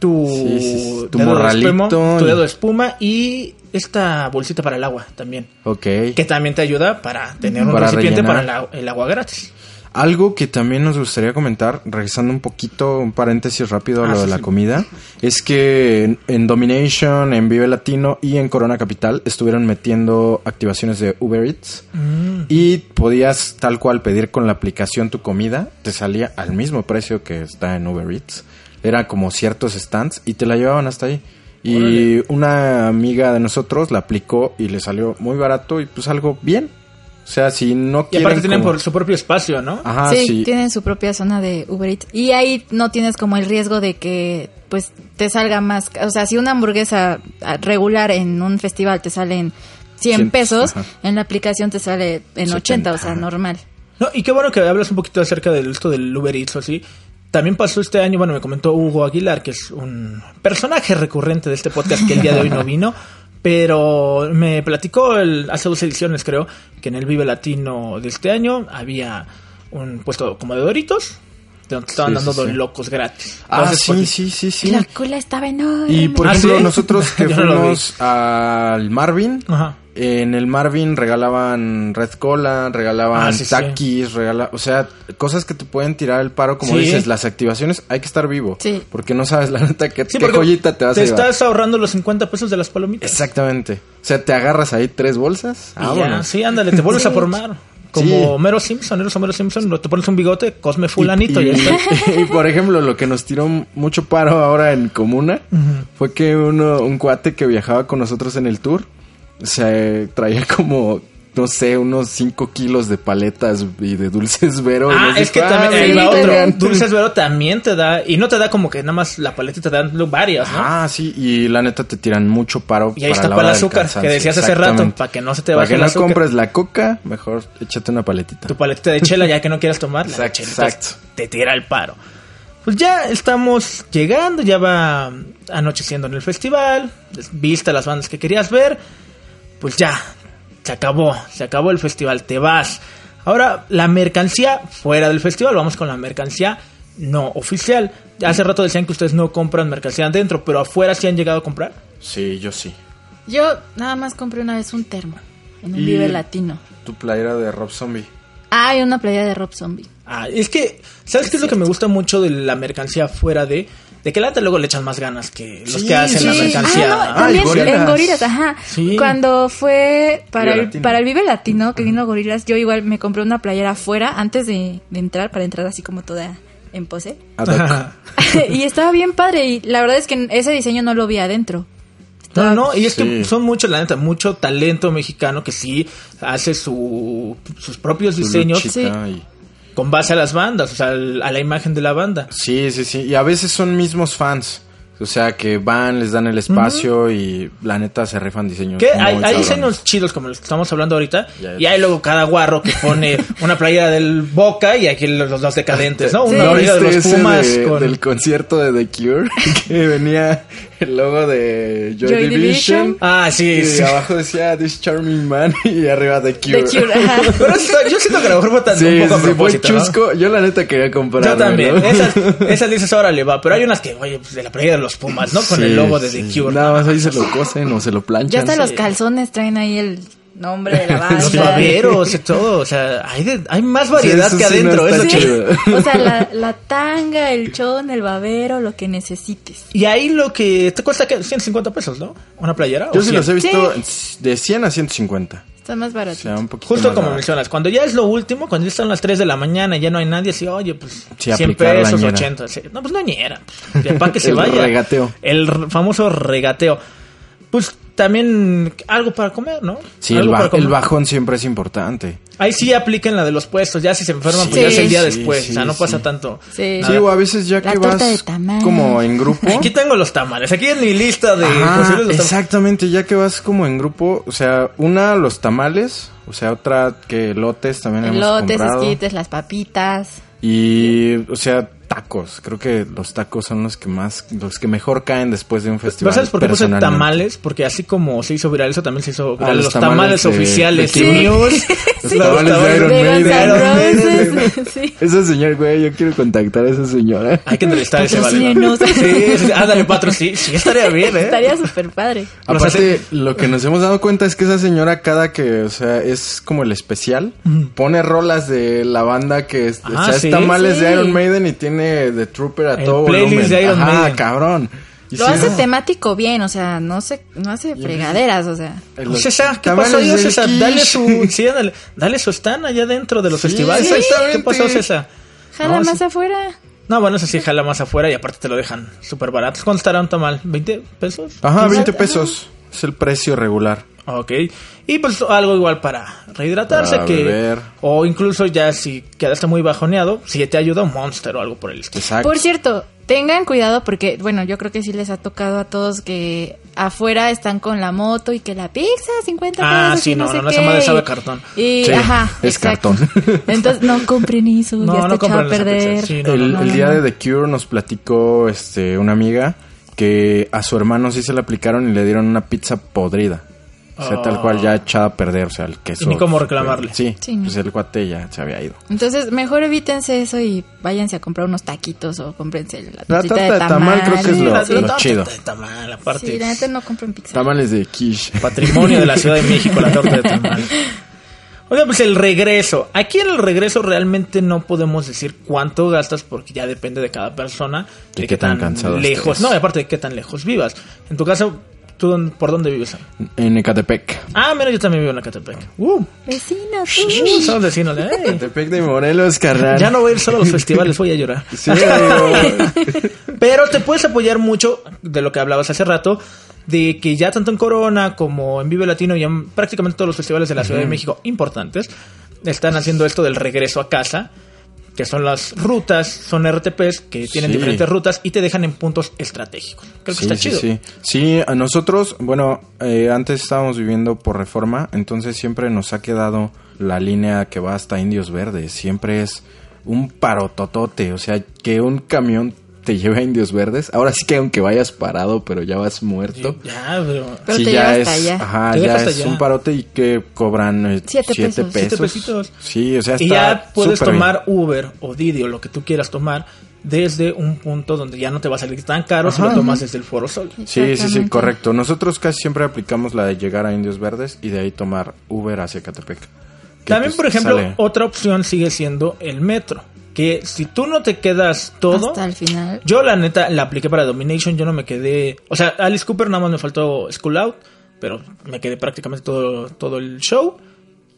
tu, Sí, sí, sí. Tu dedo de morralito espuma, tu dedo de espuma y esta bolsita para el agua también. Ok. Que también te ayuda para tener un Para recipiente rellenar. para el, el agua gratis. Algo que también nos gustaría comentar, regresando un poquito, un paréntesis rápido a Ah, lo sí, de la sí. comida, es que en, en Domination, en Vive Latino y en Corona Capital estuvieron metiendo activaciones de Uber Eats Mm. y podías tal cual pedir con la aplicación tu comida, te salía al mismo precio que está en Uber Eats. Era como ciertos stands y te la llevaban hasta ahí. Y una amiga de nosotros la aplicó y le salió muy barato y pues algo bien. O sea, si no Y quieren aparte tienen como- por su propio espacio, ¿no? Ajá, sí, sí. tienen su propia zona de Uber Eats. Y ahí no tienes como el riesgo de que pues te salga más. O sea, si una hamburguesa ah, regular en un festival te sale en 100 Cien, pesos, ajá. en la aplicación te sale en 80, 70, o sea, normal. No, y qué bueno que hablas un poquito acerca de esto del Uber Eats o así. También pasó este año, bueno, me comentó Hugo Aguilar, que es un personaje recurrente de este podcast que el día de hoy no vino, pero me platicó el, hace dos ediciones, creo, que en el Vive Latino de este año había un puesto como de Doritos, donde estaban Sí, dando sí, sí. locos gratis. Ah, Entonces, sí, sí, sí, sí. La cola estaba enorme. Y por ¿Ah, ejemplo, sí? nosotros que no fuimos al Marvin, Ajá. En el Marvin regalaban Red Cola, regalaban Ah, sí, sí. taquis, regala, o sea, cosas que te pueden tirar el paro, como Sí. dices, las activaciones, hay que estar vivo. Sí. Porque no sabes la neta que, Sí, qué joyita te vas a llevar. estás ahorrando los 50 pesos de las palomitas. Exactamente. O sea, te agarras ahí tres bolsas. Y Vámonos. sí, ándale, te vuelves a formar. Como Sí. Homero Simpson, eres Homero Simpson, lo- te pones un bigote, Cosme Fulanito y, y, ya está. y, por ejemplo, lo que nos tiró mucho paro ahora en Comuna fue que uno, un cuate que viajaba con nosotros en el tour se traía como, no sé, unos 5 kilos de paletas y de dulces Vero. Ah, es que dijo, también, "Ah, va vengan, otro. vengan". Dulces Vero también te da, y no te da como que nada más la paleta, te dan varias, ¿no? Ah, sí, y la neta te tiran mucho paro. y ahí está para el azúcar, que decías hace rato, para que no se te Para baje que el no azúcar. compres la coca, mejor échate una paletita. tu paletita de chela ya que no quieras tomar, la de Exacto, exacto. te tira el paro. Pues ya estamos llegando, ya va anocheciendo en el festival, viste las bandas que querías ver, pues ya, se acabó, se acabó el festival, te vas. Ahora, la mercancía fuera del festival, vamos con la mercancía no oficial. Hace rato decían que ustedes no compran mercancía adentro, pero afuera sí han llegado a comprar. Sí, yo sí. Yo nada más compré una vez un termo en un Y- Vive Latino. Tu playera de Rob Zombie. Ah, y una playa de Rob Zombie. Ah, es que, ¿sabes qué es lo que me gusta mucho de la mercancía fuera de? De que la neta luego le echan más ganas que los Sí, que hacen la sí. mercancía. Ah, no, Ah, también Gorilas. en Gorilas, ajá. Sí. Cuando fue para el, Latino. para el Vive Latino, que vino Gorilas, yo igual me compré una playera afuera antes de, de entrar, para entrar así como toda en pose. Y estaba bien padre, y la verdad es que ese diseño no lo vi adentro. No, no, y es que Sí. son muchos, la neta, mucho talento mexicano que sí hace su, sus propios Tu diseños y- con base a las bandas, o sea, a la imagen de la banda. Sí, sí, sí. Y a veces son mismos fans. O sea, que van, les dan el espacio y la neta se rifan diseños. Que muy hay, hay diseños chidos como los que estamos hablando ahorita, Ya, y hay luego cada guarro que pone una playera del Boca y aquí los, los decadentes, ¿no? Una ¿No playera de los Pumas de- con... del concierto de The Cure? que venía el logo de Joy, Joy Division. Division. Ah, sí, Y sí. abajo decía This Charming Man y arriba The Cure. De Cure. Pero yo siento que a lo mejor fue tan- Sí, un poco a sí, fue propósito, ¿no? chusco. Yo la neta quería comprar. Yo también. Esas, esas dices ahora le va, pero hay unas que, oye, pues de la playera de los Pumas, ¿no? Con el logo de The Cure. Nada más ahí se lo cosen o se lo planchan. Ya hasta Sí. los calzones traen ahí el nombre de la banda. Los baberos y todo, o sea, hay, de- hay más variedad eso que sí no adentro, está es lo Sí. chido. O sea, la, la tanga, el chon, el babero, lo que necesites. Y ahí lo que te cuesta que 150 pesos, ¿no? Una playera. Yo ¿O sí 100? los he visto de 100 a 150. Está más O barato. sea, un poquito Justo más como barato. mencionas, cuando ya es lo último, cuando ya están las 3 de la mañana y ya no hay nadie, así, oye, pues Sí, 100 aplicar la pesos, ñera. 80. sí. No, pues no ñera. Pues, para que se El vaya. regateo. El famoso regateo. Pues también algo para comer, ¿no? Sí, el, ba- el bajón siempre es importante. Ahí sí apliquen la de los puestos. Ya si se enferman, pues Sí. ya es el día Sí, después. sí, o sea, no pasa tanto. Sí. o a veces ya que vas tamal. como en grupo. Aquí tengo los tamales. Aquí en mi lista de Ajá, posibles los tamales. exactamente, ya que vas como en grupo, o sea, una los tamales, o sea, otra que lotes también hemos Elotes, comprado. esquites, las papitas. Y, o sea, tacos. Creo que los tacos son los que más, los que mejor caen después de un ¿Pero festival. sabes por qué puse tamales? Porque así como se hizo viral eso, también se hizo viral Ah, los, los tamales, tamales de- oficiales de. News. Los tamales de Iron Maiden. Sí. Esa señora, güey, yo quiero contactar a esa señora. Hay que entrevistar a ese vale. Patrocínenos. Sí, sí, ándale, patro, sí, sí, estaría bien, ¿eh? Estaría súper padre. Aparte, lo que nos hemos dado cuenta es que esa señora cada que, o sea, es como el especial, pone rolas de la banda que es, o Ah, sea, es tamales Sí. de Iron Maiden y tiene The Trooper a El todo playlist volumen. de Iron Ajá, Maiden. cabrón. Y Lo sí, hace no, temático bien, o sea, no se, no hace fregaderas, o sea. el- Pues César, ¿qué pasó César? Dale su, sí, dale, dale su stand allá dentro de los Sí, festivales. ¿Qué pasó, César? Jala No, más sí. afuera. No, bueno, eso sí, jala más afuera y aparte te lo dejan súper barato. ¿Cuánto estará un tamal? ¿20 pesos? Ajá, 20 Ajá. pesos. Es el precio regular. Ok. Y pues algo igual para rehidratarse Para que... beber. O incluso ya si quedaste muy bajoneado, si te ayuda un Monster o algo por el estilo. Exacto. Por cierto, tengan cuidado porque, bueno, yo creo que sí les ha tocado a todos que afuera están con la moto y que la pizza, 50 Ah, pesos sí, y no, no, sé no, qué. sabe cartón. Y, Sí, ajá, es exacto. cartón. Entonces, no compren eso, No, ya no a perder. sí, el, no, el día no. de The Cure nos platicó este una amiga que a su hermano sí se le aplicaron y le dieron una pizza podrida. O sea, tal cual ya echada a perder, o sea, el queso. Y ni cómo reclamarle. Sí, Sí, no. pues el cuate ya se había ido. Entonces, mejor evítense eso y váyanse a comprar unos taquitos o cómprense la, La torta de tamal creo que es Sí, lo- la- la lo torta chido. de tamal, aparte. Sí, la neta no compren pizza. Tamales de quiche. Patrimonio de la Ciudad de México, la torta de tamal. Oiga, pues el regreso. Aquí en el regreso realmente no podemos decir cuánto gastas porque ya depende de cada persona. De qué tan cansado lejos. estés. No, y aparte de qué tan lejos vivas. En tu caso, ¿Tú dónde- por dónde vives? En Ecatepec. Ah, mira, yo también vivo en Ecatepec. Uh, Vecinos. uh, somos vecinos. ¿eh? Ecatepec de Morelos, carnal. Ya no voy a ir solo a los festivales, voy a llorar. Sí. Pero te puedes apoyar mucho de lo que hablabas hace rato, de que ya tanto en Corona como en Vive Latino y en prácticamente todos los festivales de la Ciudad de México importantes están haciendo esto del regreso a casa, que son las rutas, son RTPs que tienen Sí. diferentes rutas y te dejan en puntos estratégicos. Creo que Sí, está sí, chido. sí. Sí, a nosotros, bueno, eh, antes estábamos viviendo por reforma, entonces siempre nos ha quedado la línea que va hasta Indios Verdes. Siempre es un parototote, o sea, que un camión te lleve a Indios Verdes. Ahora sí que aunque vayas parado, pero ya vas muerto. Ya, pero... Pero sí, te ya lleva es, hasta allá. Ajá, Te ya hasta es allá. un parote y que cobran eh, Siete siete pesos. pesos. Siete pesitos. Sí, o sea, Y está ya puedes bien. tomar Uber o Didi o lo que tú quieras tomar desde un punto donde ya no te va a salir tan caro si lo tomas desde el Foro Sol. Sí, sí, sí, correcto. Nosotros casi siempre aplicamos la de llegar a Indios Verdes y de ahí tomar Uber hacia Catepec. También, pues, por ejemplo, sale- otra opción sigue siendo el metro. Que si tú no te quedas todo. Hasta el final. Yo, la neta, la apliqué para Domination. Yo no me quedé. O sea, Alice Cooper nada más me faltó School Out. Pero me quedé prácticamente todo, todo el show.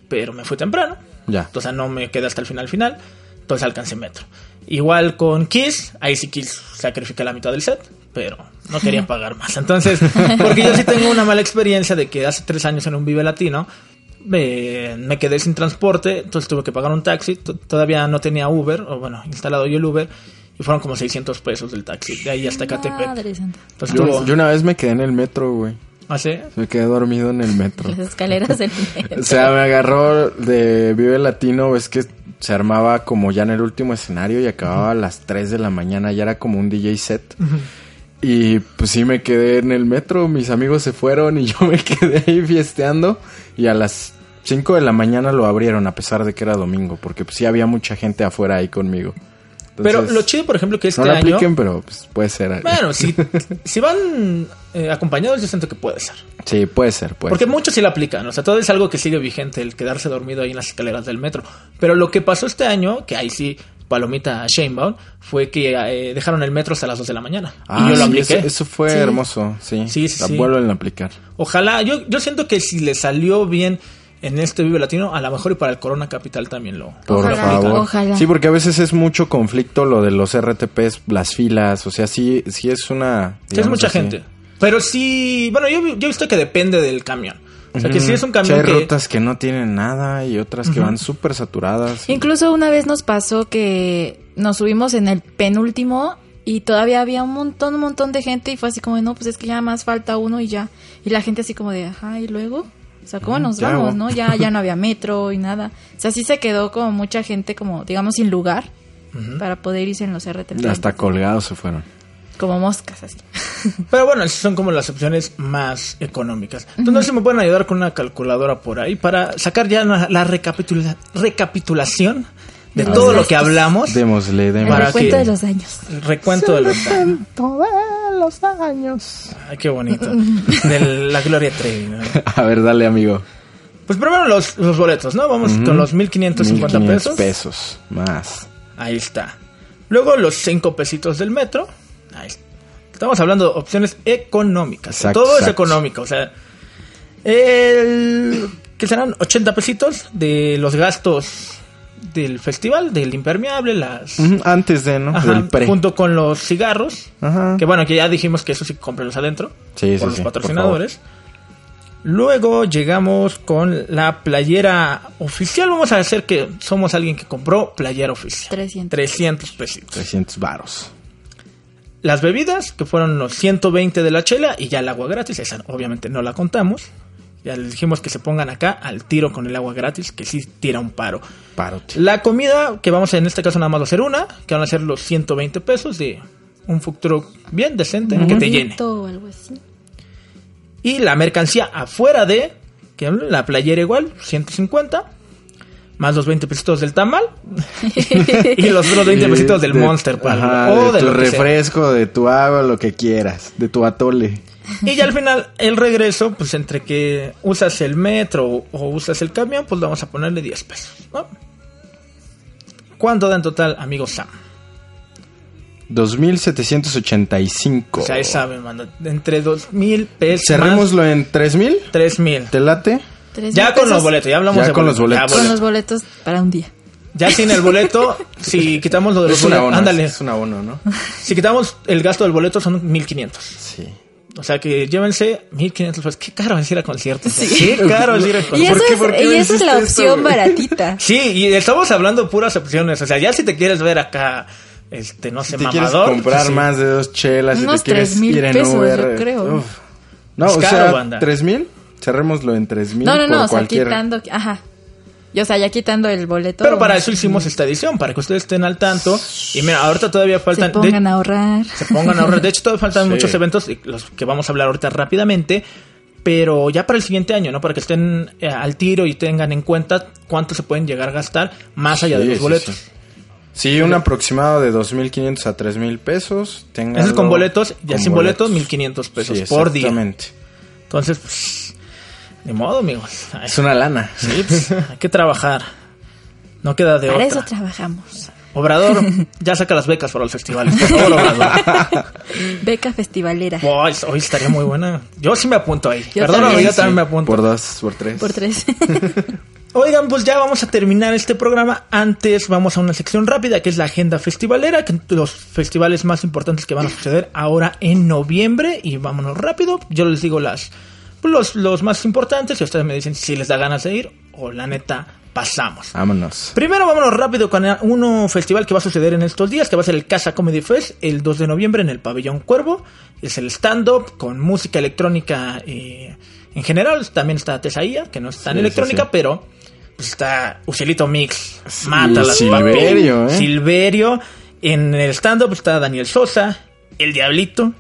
Pero me fui temprano. Ya. Entonces no me quedé hasta el final final. Entonces alcancé metro. Igual con Kiss. Ahí sí Kiss sacrifica la mitad del set. Pero no quería pagar más. Entonces, porque yo sí tengo una mala experiencia de que hace tres años en un Vive Latino me, me quedé sin transporte, entonces tuve que pagar un taxi. T- Todavía no tenía Uber, o bueno, instalado yo el Uber, y fueron como 600 pesos del taxi, de ahí hasta Catepec. Entonces Yo, yo una vez me quedé en el metro, güey. ¿Ah, sí? Me quedé dormido en el metro. Las escaleras del metro. O sea, me agarró de Vive Latino, es que se armaba como ya en el último escenario y acababa a las 3 de la mañana, ya era como un DJ set. Y pues sí me quedé en el metro, mis amigos se fueron y yo me quedé ahí fiesteando y a las 5 de la mañana lo abrieron a pesar de que era domingo, porque pues sí había mucha gente afuera ahí conmigo. Pero lo chido, por ejemplo, que este no lo año. apliquen, pero pues puede ser. Bueno, si, si van eh, acompañados, yo siento que puede ser. Sí, puede ser, puede Porque ser. muchos sí lo aplican, o sea, todo es algo que sigue vigente, el quedarse dormido ahí en las escaleras del metro. Pero lo que pasó este año, que ahí sí, palomita Shamebound, fue que eh, dejaron el metro hasta las 2 de la mañana. Ah, y yo lo sí, apliqué. Eso, eso fue Sí. hermoso, sí. Sí, sí, La sí. vuelven a aplicar. Ojalá, yo, yo siento que si le salió bien en este Vive Latino, a lo mejor y para el Corona Capital también lo. Por Ojalá, favor. ojalá. Sí, porque a veces es mucho conflicto lo de los RTPs, las filas, o sea, sí, sí es una... Sí, es mucha así. gente. Pero sí, bueno, yo, yo he visto que depende del camión. O sea, que si es un Sí, camión hay que... rutas que no tienen nada y otras que van súper saturadas. Incluso una vez nos pasó que nos subimos en el penúltimo y todavía había un montón, un montón de gente y fue así como de, no, pues es que ya más falta uno y ya. Y la gente así como de, ajá, y luego, o sea, ¿cómo nos vamos, no? Ya, ya no había metro y nada. O sea, sí se quedó como mucha gente como, digamos, sin lugar para poder irse en los RTP. Hasta colgados se fueron. Como moscas así. Pero bueno, esas son como las opciones más económicas. Entonces, no sé si me pueden ayudar con una calculadora por ahí para sacar ya la, la recapitula- recapitulación de todo lo que hablamos. Démosle, El démosle. Para recuento que- de los años. El recuento de los años. Los años. Ay, qué bonito. De la Gloria Trevi. ¿no? A ver, dale, amigo. Pues primero los, los boletos, ¿no? Vamos con los 1550 1500 pesos. pesos. Más. Ahí está. Luego los 5 pesitos del metro. Ahí está. Estamos hablando de opciones económicas. Exacto, Todo es económico. O sea, el, que serán 80 pesitos de los gastos del festival, del impermeable, las... Antes de, ¿no? Ajá, Del pre. junto con los cigarros. Ajá. Que bueno, que ya dijimos que eso sí cómprenlos adentro. Sí, sí, por los sí, por patrocinadores. Luego llegamos con la playera oficial. Vamos a hacer que somos alguien que compró playera oficial. 300. 300 pesitos. 300 varos. Las bebidas, que fueron los 120 de la chela y ya el agua gratis. Esa obviamente no la contamos. Ya les dijimos que se pongan acá al tiro con el agua gratis, que sí tira un paro. Parote. La comida, que vamos a, en este caso nada más va a ser una, que van a ser los 120 pesos de un food truck bien decente, que te llene. O algo así. Y la mercancía afuera de, que la playera igual, 150. Más los 20 pesitos del tamal. y los otros 20 pesitos del De- Monster Pal. ajá, o de de tu sea. refresco, de tu agua, lo que quieras. De tu atole. Y ya al final, el regreso, pues entre que usas el metro o usas el camión, pues vamos a ponerle 10 pesos. ¿no? ¿Cuánto da en total, amigo Sam? 2.785. O sea, ahí saben, mano. Entre dos mil pesos. Cerrémoslo en 3.000. Tres mil. ¿Te late? Tres Ya mil con pesos los boletos, ya hablamos Ya de con los boletos. Ya, Con los boletos para un día. Ya sin el boleto, si quitamos lo de los Es boletos, ándale. Es un abono, ¿no? Si quitamos el gasto del boleto son 1500. Sí. O sea que llévense 1500 pesos. Qué caro es ir a conciertos. Sí. Qué caro es ir a Y conciertos. eso, qué? es, ¿Por qué y esa es la esto, opción güey? baratita. Sí, y estamos hablando puras opciones. O sea, ya si te quieres ver acá, este, no sé, Si te quieres mamador. comprar pues sí. más de dos chelas, Unos si te quieres 3,000 ir en pesos, Uber. yo creo. uf. No, Es o caro, sea, banda. ¿3,000? Cerrémoslo en 3,000 No, no, no, por o sea, cualquier... quitando. Ajá. Y, o sea, ya quitando el boleto. Pero para eso hicimos esta edición, para que ustedes estén al tanto. Y mira, ahorita todavía Se faltan. de- pongan a ahorrar. se pongan a ahorrar. De hecho, todavía faltan Sí. muchos eventos, los que vamos a hablar ahorita rápidamente. Pero ya para el siguiente año, ¿no? Para que estén eh, al tiro y tengan en cuenta cuánto se pueden llegar a gastar más allá de Sí, los sí, boletos. sí. Sí, un aproximado de 2.500 a 3.000 pesos. Ténganlo Eso es con boletos, ya sin boletos, 1.500 pesos Sí, por día. exactamente. Entonces, pues, ni modo, amigos. Ay, Es una lana. sí, pues, hay que trabajar. No queda de Para otra. eso trabajamos. Obrador, ya saca las becas para los festivales. Por favor, Obrador. Beca festivalera. Hoy, hoy estaría muy buena. Yo sí me apunto ahí. Yo Perdón, también. yo también me apunto. Por dos, por tres. Por tres. Oigan, pues ya vamos a terminar este programa. Antes vamos a una sección rápida que es la agenda festivalera, que los festivales más importantes que van a suceder ahora en noviembre. Y vámonos rápido. Yo les digo las los, los más importantes y ustedes me dicen si les da ganas de ir o la neta pasamos. Vámonos. Primero vámonos rápido con uno festival que va a suceder en estos días, que va a ser el Casa Comedy Fest el 2 de noviembre en el Pabellón Cuervo. Es el stand-up con música electrónica eh, en general. También está Tesaía, que no es tan Sí, electrónica, sí, sí. pero pues, está Ucielito Mix. Mata las Silverio, papi. ¿eh? Silverio. En el stand-up está Daniel Sosa, El Diablito.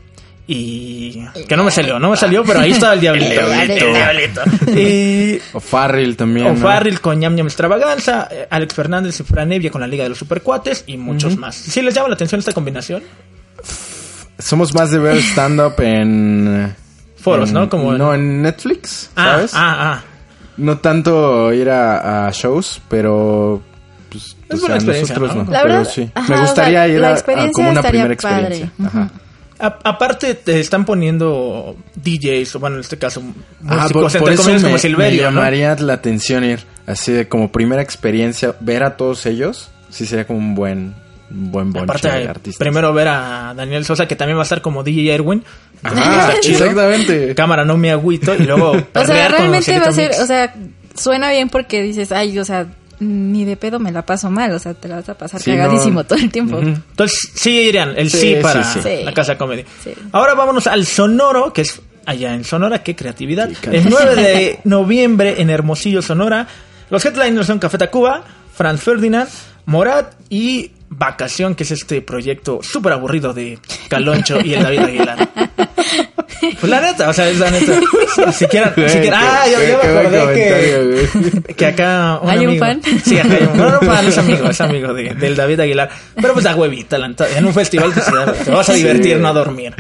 Y que no me salió, no me salió, pero ahí estaba el Diablito. El Diablito. El Diablito. Y O Farrell también. o ¿no? Farrell con Ñam Ñam Extravaganza, eh, Alex Fernández y Fran Evia con la Liga de los Supercuates y muchos más. ¿Sí les llama la atención esta combinación? Somos más de ver stand-up en... Foros, en- ¿no? Como en- No, en Netflix, Ah, ¿sabes? ah, ah. No tanto ir a, a shows, pero... Pues, Es o buena sea, experiencia, nosotros ¿no? no. La pero verdad, sí. ajá, Me o gustaría sea, ir a- como una primera experiencia. padre. Ajá. A- aparte te están poniendo DJs, o bueno, en este caso Ah, músicos, por, por entre eso comillas, me, como me Silverio, ¿no? llamaría la atención ir así de como primera experiencia, ver a todos ellos, sí sería como un buen, buen bonche Aparte, de artistas. primero ver a Daniel Sosa, que también va a estar como DJ Erwin. Ajá, exactamente. Cámara, no me agüito. Y luego O sea, realmente va a ser, Mix. o sea, suena bien porque dices, ay, o sea, ni de pedo me la paso mal, o sea, te la vas a pasar Sí, cagadísimo no. todo el tiempo. Entonces, sí irían, el sí, Sí, para sí, sí. la Casa Comedy. Sí. Ahora vámonos al Sonoro, que es allá en Sonora, qué creatividad. El 9 de noviembre en Hermosillo, Sonora. Los headliners son Café Tacuba, Franz Ferdinand, Morat y Vacación, que es este proyecto súper aburrido de Caloncho y el David Aguilar. Pues la neta, o sea, es la neta. Si quieren, si quieren- ah, yo, yo me acordé que, que acá un ¿Hay un fan? Sí, acá hay un, no, no fan, es amigo, es amigo de- del David Aguilar. Pero pues da huevita, la neta. En un festival pues, te vas a divertir, Sí. no a dormir.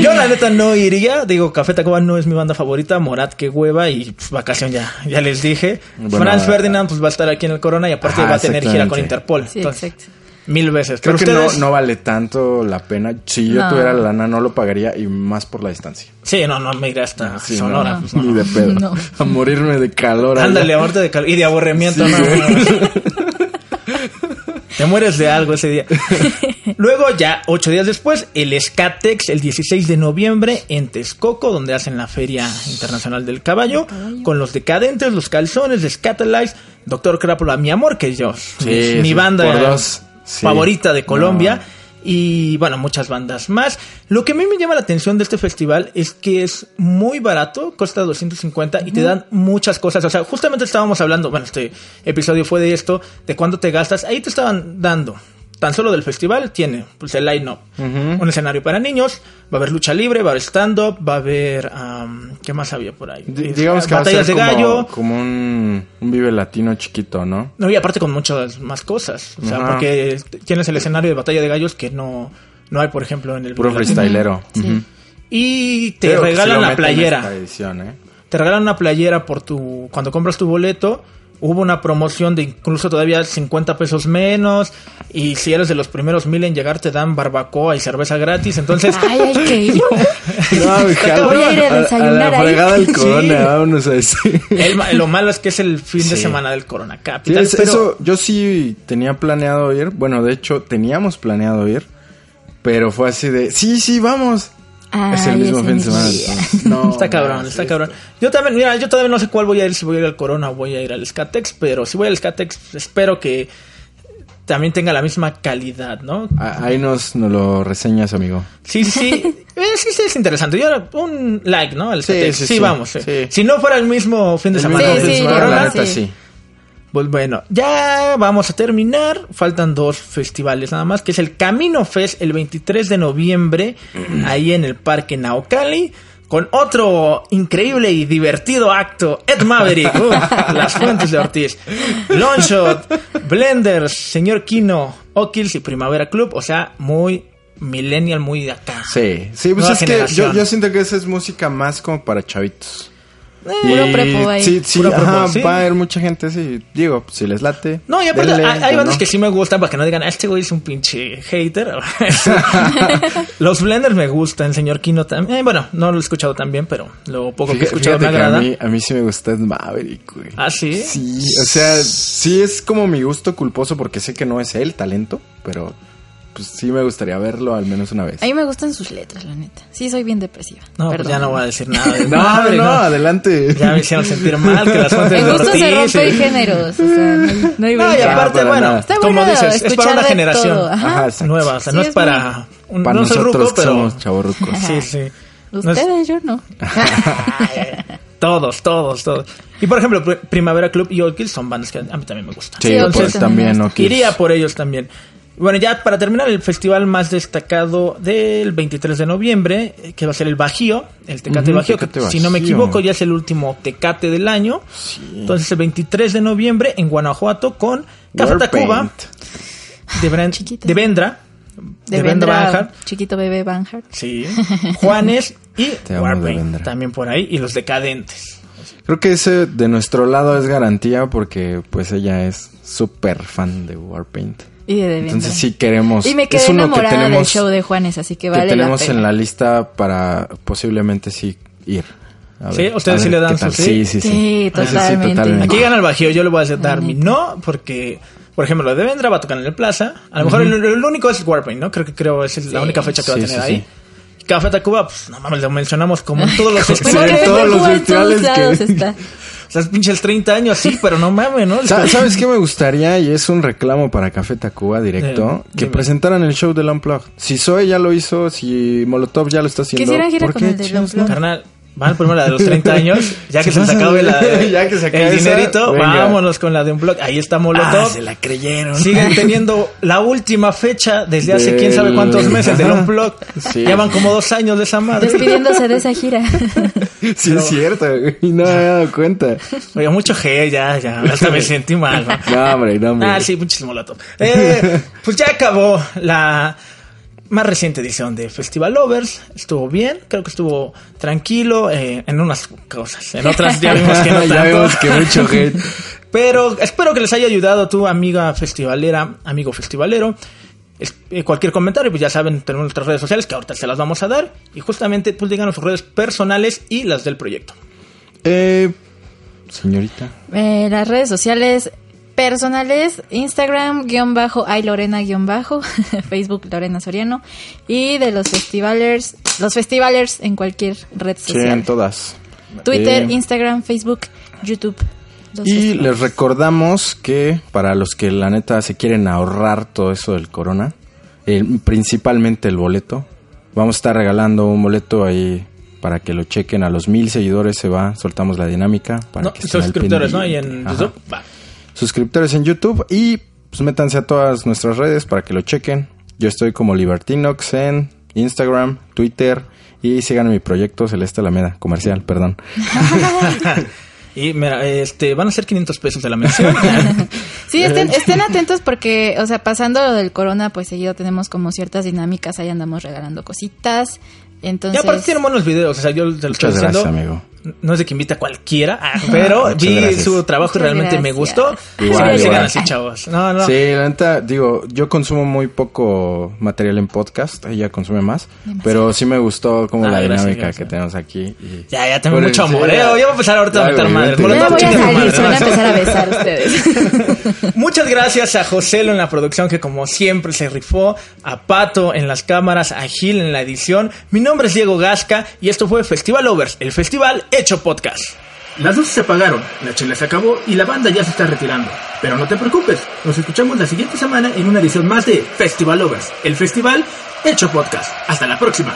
Yo la neta no iría, digo, Café Tacuba no es mi banda favorita, Morat que hueva y pues, vacación ya, ya les dije. Bueno, Franz ah, Ferdinand pues va a estar aquí en el Corona y aparte Ajá, va a tener gira con. Interpol. Sí, Entonces, exacto. Mil veces. Creo Pero que no, ustedes- no vale tanto la pena. Si yo No. tuviera la lana, no lo pagaría y más por la distancia. Sí, no, no me iré hasta Sí, Sonora. no, pues, no. Ni de pedo. No. A morirme de calor. Ándale, ahorita de cal- y de aburrimiento, Sí, no, güey. no. Te mueres de algo ese día. Luego, ya ocho días después, el Skatex, el 16 de noviembre, en Texcoco, donde hacen la Feria Internacional del Caballo, con los decadentes, los calzones, Scatalize, Doctor Crápula, mi amor, que yo, Sí, mi sí, banda por dos. Sí. favorita de Colombia. No. Y bueno, muchas bandas más. Lo que a mí me llama la atención de este festival es que es muy barato, cuesta 250 y te dan muchas cosas. O sea, justamente estábamos hablando, bueno, este episodio fue de esto, de cuánto te gastas. Ahí te estaban dando. Tan solo del festival tiene pues el line-up. Un escenario para niños, va a haber lucha libre, va a haber stand-up, va a haber... am, ¿Qué más había por ahí? Di- digamos que va a Batallas ser de como, gallo. como un, un vive latino chiquito, ¿no? No, y aparte con muchas más cosas. O sea, porque tienes el escenario de batalla de gallos que no, no hay, por ejemplo, en el Puro freestylero. Sí. Y te Creo regalan la playera. edición, ¿eh? Te regalan una playera por tu. Cuando compras tu boleto. Hubo una promoción de incluso todavía 50 pesos menos. Y si eres de los primeros mil en llegar, te dan barbacoa y cerveza gratis. Entonces, Ay, hay que ir. No, mi jalo. Voy a ir a desayunar la ahí. fregada del Sí. corona, vámonos a decir. el lo malo es que es el fin de Sí. semana del Corona Sí, Capital. es- pero eso yo sí tenía planeado ir. Bueno, de hecho, teníamos planeado ir. Pero fue así de, sí, sí, vamos. Es el mismo fin de semana. no, está cabrón, no, está sí, cabrón. Yo también, mira, yo todavía no sé cuál voy a ir, si voy a ir al Corona o voy a ir al Skatex, pero si voy al Skatex, espero que también tenga la misma calidad, ¿no? Ah, Ahí nos, nos lo reseñas, amigo. Sí, sí, sí. Eh, sí, sí, es interesante. Yo un like, ¿no? Al Sí, sí, Sí, sí. vamos. sí. Sí. Si no fuera el mismo fin de El semana mismo fin de semana, la neta, sí. Pues bueno, ya vamos a terminar. Faltan dos festivales nada más, que es el Camino Fest el 23 de noviembre, ahí en el Parque Naucali, con otro increíble y divertido acto, Ed Maverick, uf, Las Fuentes de Ortiz, Longshot, Blenders, Señor Kino, O'Kills y Primavera Club, o sea, muy millennial, muy de acá. Sí, sí, pues Nueva es que yo siento que esa es música más como para chavitos. Puro prepo ahí. Sí, sí, Puro prepo, sí. va a haber mucha gente, sí. Digo, si les late. No, y aparte denle, hay, hay bandas no. que sí me gustan para que no digan, "Ah, este güey es un pinche hater. Los Blenders me gustan, señor Kino también. Eh, bueno, no lo he escuchado tan bien, pero lo poco que he escuchado me agrada. A mí, a mí sí me gusta Ed Maverick, güey. ¿Ah, sí? Sí, o sea, sí es como mi gusto culposo porque sé que no es él talento, pero pues sí me gustaría verlo al menos una vez. A mí me gustan sus letras, la neta. Sí, soy bien depresiva. No, pues ya no voy a decir nada. de No, madre, no, adelante. Ya me hicieron sentir mal que las fuentes En de gusto se Ortiz, rompen sí. géneros. O sea, no hay, no hay No, y aparte, bueno, nada. Está como bueno dices, es para una generación. Ajá. Nueva. O sea, Sí, no es es para... un- Para no soy nosotros ruco, que pero... somos chavorrucos. Sí, sí. No es- Ustedes, yo no. Todos, todos, todos. Y por ejemplo, Pri- Primavera Club y O'Kill son bandas que a mí también me gustan. Sí, Sí, pues Entonces, también, también ¿no? Iría por ellos también. Bueno, ya para terminar, el festival más destacado del 23 de noviembre, eh, que va a ser el Bajío, el Tecate Bajío, que si no me equivoco ya es el último Tecate del año. Entonces el 23 de noviembre en Guanajuato con Café Tacuba, Warpaint. de, Vendra, De Vendra Vendra, Banhart, chiquito bebé Banhart. sí, Juanes y Warpaint, también por ahí, y los Decadentes. Creo que ese de nuestro lado es garantía porque pues ella es súper fan de Warpaint. Y de Devendra. Entonces sí queremos. Y me es uno que del tenemos, show de Juanes, así que tenemos la pena. en la lista para posiblemente sí ir. A Sí, ver, ¿ustedes a sí ver le dan su sí? Sí, sí, sí. Totalmente. Aquí gana el Bajío, yo le voy a dar mi no, porque, por ejemplo, lo de Vendra va a tocar en el Plaza. A lo mejor el, el único es el Warpaint, ¿no? Creo que creo es la única fecha que va a tener sí, ahí. Café Tacuba, pues no mames, lo mencionamos como en todos los Sí, festivales. en todos los festivales que- está. O sea, es pinches 30 años, sí, pero no mames, ¿no? Sa- ¿Sabes qué me gustaría? Y es un reclamo para Café Tacuba directo. Eh, que dime. presentaran el show del Unplugged. Si Zoe ya lo hizo, si Molotov ya lo está haciendo. Quisiera gira ¿por con qué el del? Carnal, van primero la de los 30 años, ya que se les acabe la de, Ya que se acabe el esa, dinerito, venga. vámonos con la de un blog. Ahí está? Molotov. Ah, se la creyeron. Siguen teniendo la última fecha desde hace Del- quién sabe cuántos meses del Ajá. Unplug. Sí. Llevan como dos años de esa madre. Despidiéndose de esa gira. Sí, es cierto. Y no me había dado cuenta. Oye, mucho G, ya, ya. Hasta me sentí mal. ¿no? No, hombre, no, hombre. Ah, sí, muchísimo molotov. Eh, pues ya acabó la más reciente edición de Festival Lovers. Estuvo bien, creo que estuvo tranquilo eh, en unas cosas. En otras ya vimos que no ya que mucho hate. Pero espero que les haya ayudado tu amiga festivalera, amigo festivalero. Es- eh, cualquier comentario, pues ya saben, tenemos nuestras redes sociales que ahorita se las vamos a dar. Y justamente, pues díganos sus redes personales y las del proyecto. Eh, señorita. Eh, las redes sociales personales, Instagram, guion bajo, ay Lorena, guion bajo, Facebook, Lorena Soriano, y de los festivalers, los festivalers en cualquier red Sí, social. en todas. Twitter, Eh, Instagram, Facebook, YouTube. los Y festivales. les recordamos que para los que la neta se quieren ahorrar todo eso del corona, eh, principalmente el boleto, vamos a estar regalando un boleto ahí para que lo chequen a los mil seguidores se va, soltamos la dinámica para No, que suscriptores, ¿no? Y en. YouTube. Va. Suscriptores en YouTube y pues métanse a todas nuestras redes para que lo chequen. Yo estoy como Libertinox en Instagram, Twitter y sigan mi proyecto Celeste Alameda, comercial, perdón. Y mira, este, van a ser 500 pesos de la mención. Sí, estén, estén atentos porque, o sea, pasando lo del corona, pues seguido tenemos como ciertas dinámicas, ahí andamos regalando cositas. y Entonces, aparte tienen buenos videos, o sea, yo te lo estoy Muchas gracias, amigo. No es de que invita a cualquiera, ah, pero Muchas vi gracias. su trabajo y realmente me gustó. Igual, Sí, sigan igual. así, chavos. No, no. Sí, la neta, digo, yo consumo muy poco material en podcast, ella consume más, pero sí me gustó como Ah, la gracias, dinámica gracias. que tenemos aquí. y- Ya, ya tengo Bueno, mucho sí, amor, ya. ¿eh? Voy a empezar ahorita a meter madre. voy a salir, se van a empezar a besar ustedes. Muchas gracias a Joselo en la producción que como siempre se rifó, a Pato en las cámaras, a Gil en la edición. Mi nombre es Diego Gasca y esto fue Festival Overs, el festival hecho podcast. Las luces se apagaron, la chela se acabó y la banda ya se está retirando. Pero no te preocupes, nos escuchamos la siguiente semana en una edición más de Festival Lovers, el festival hecho podcast. Hasta la próxima.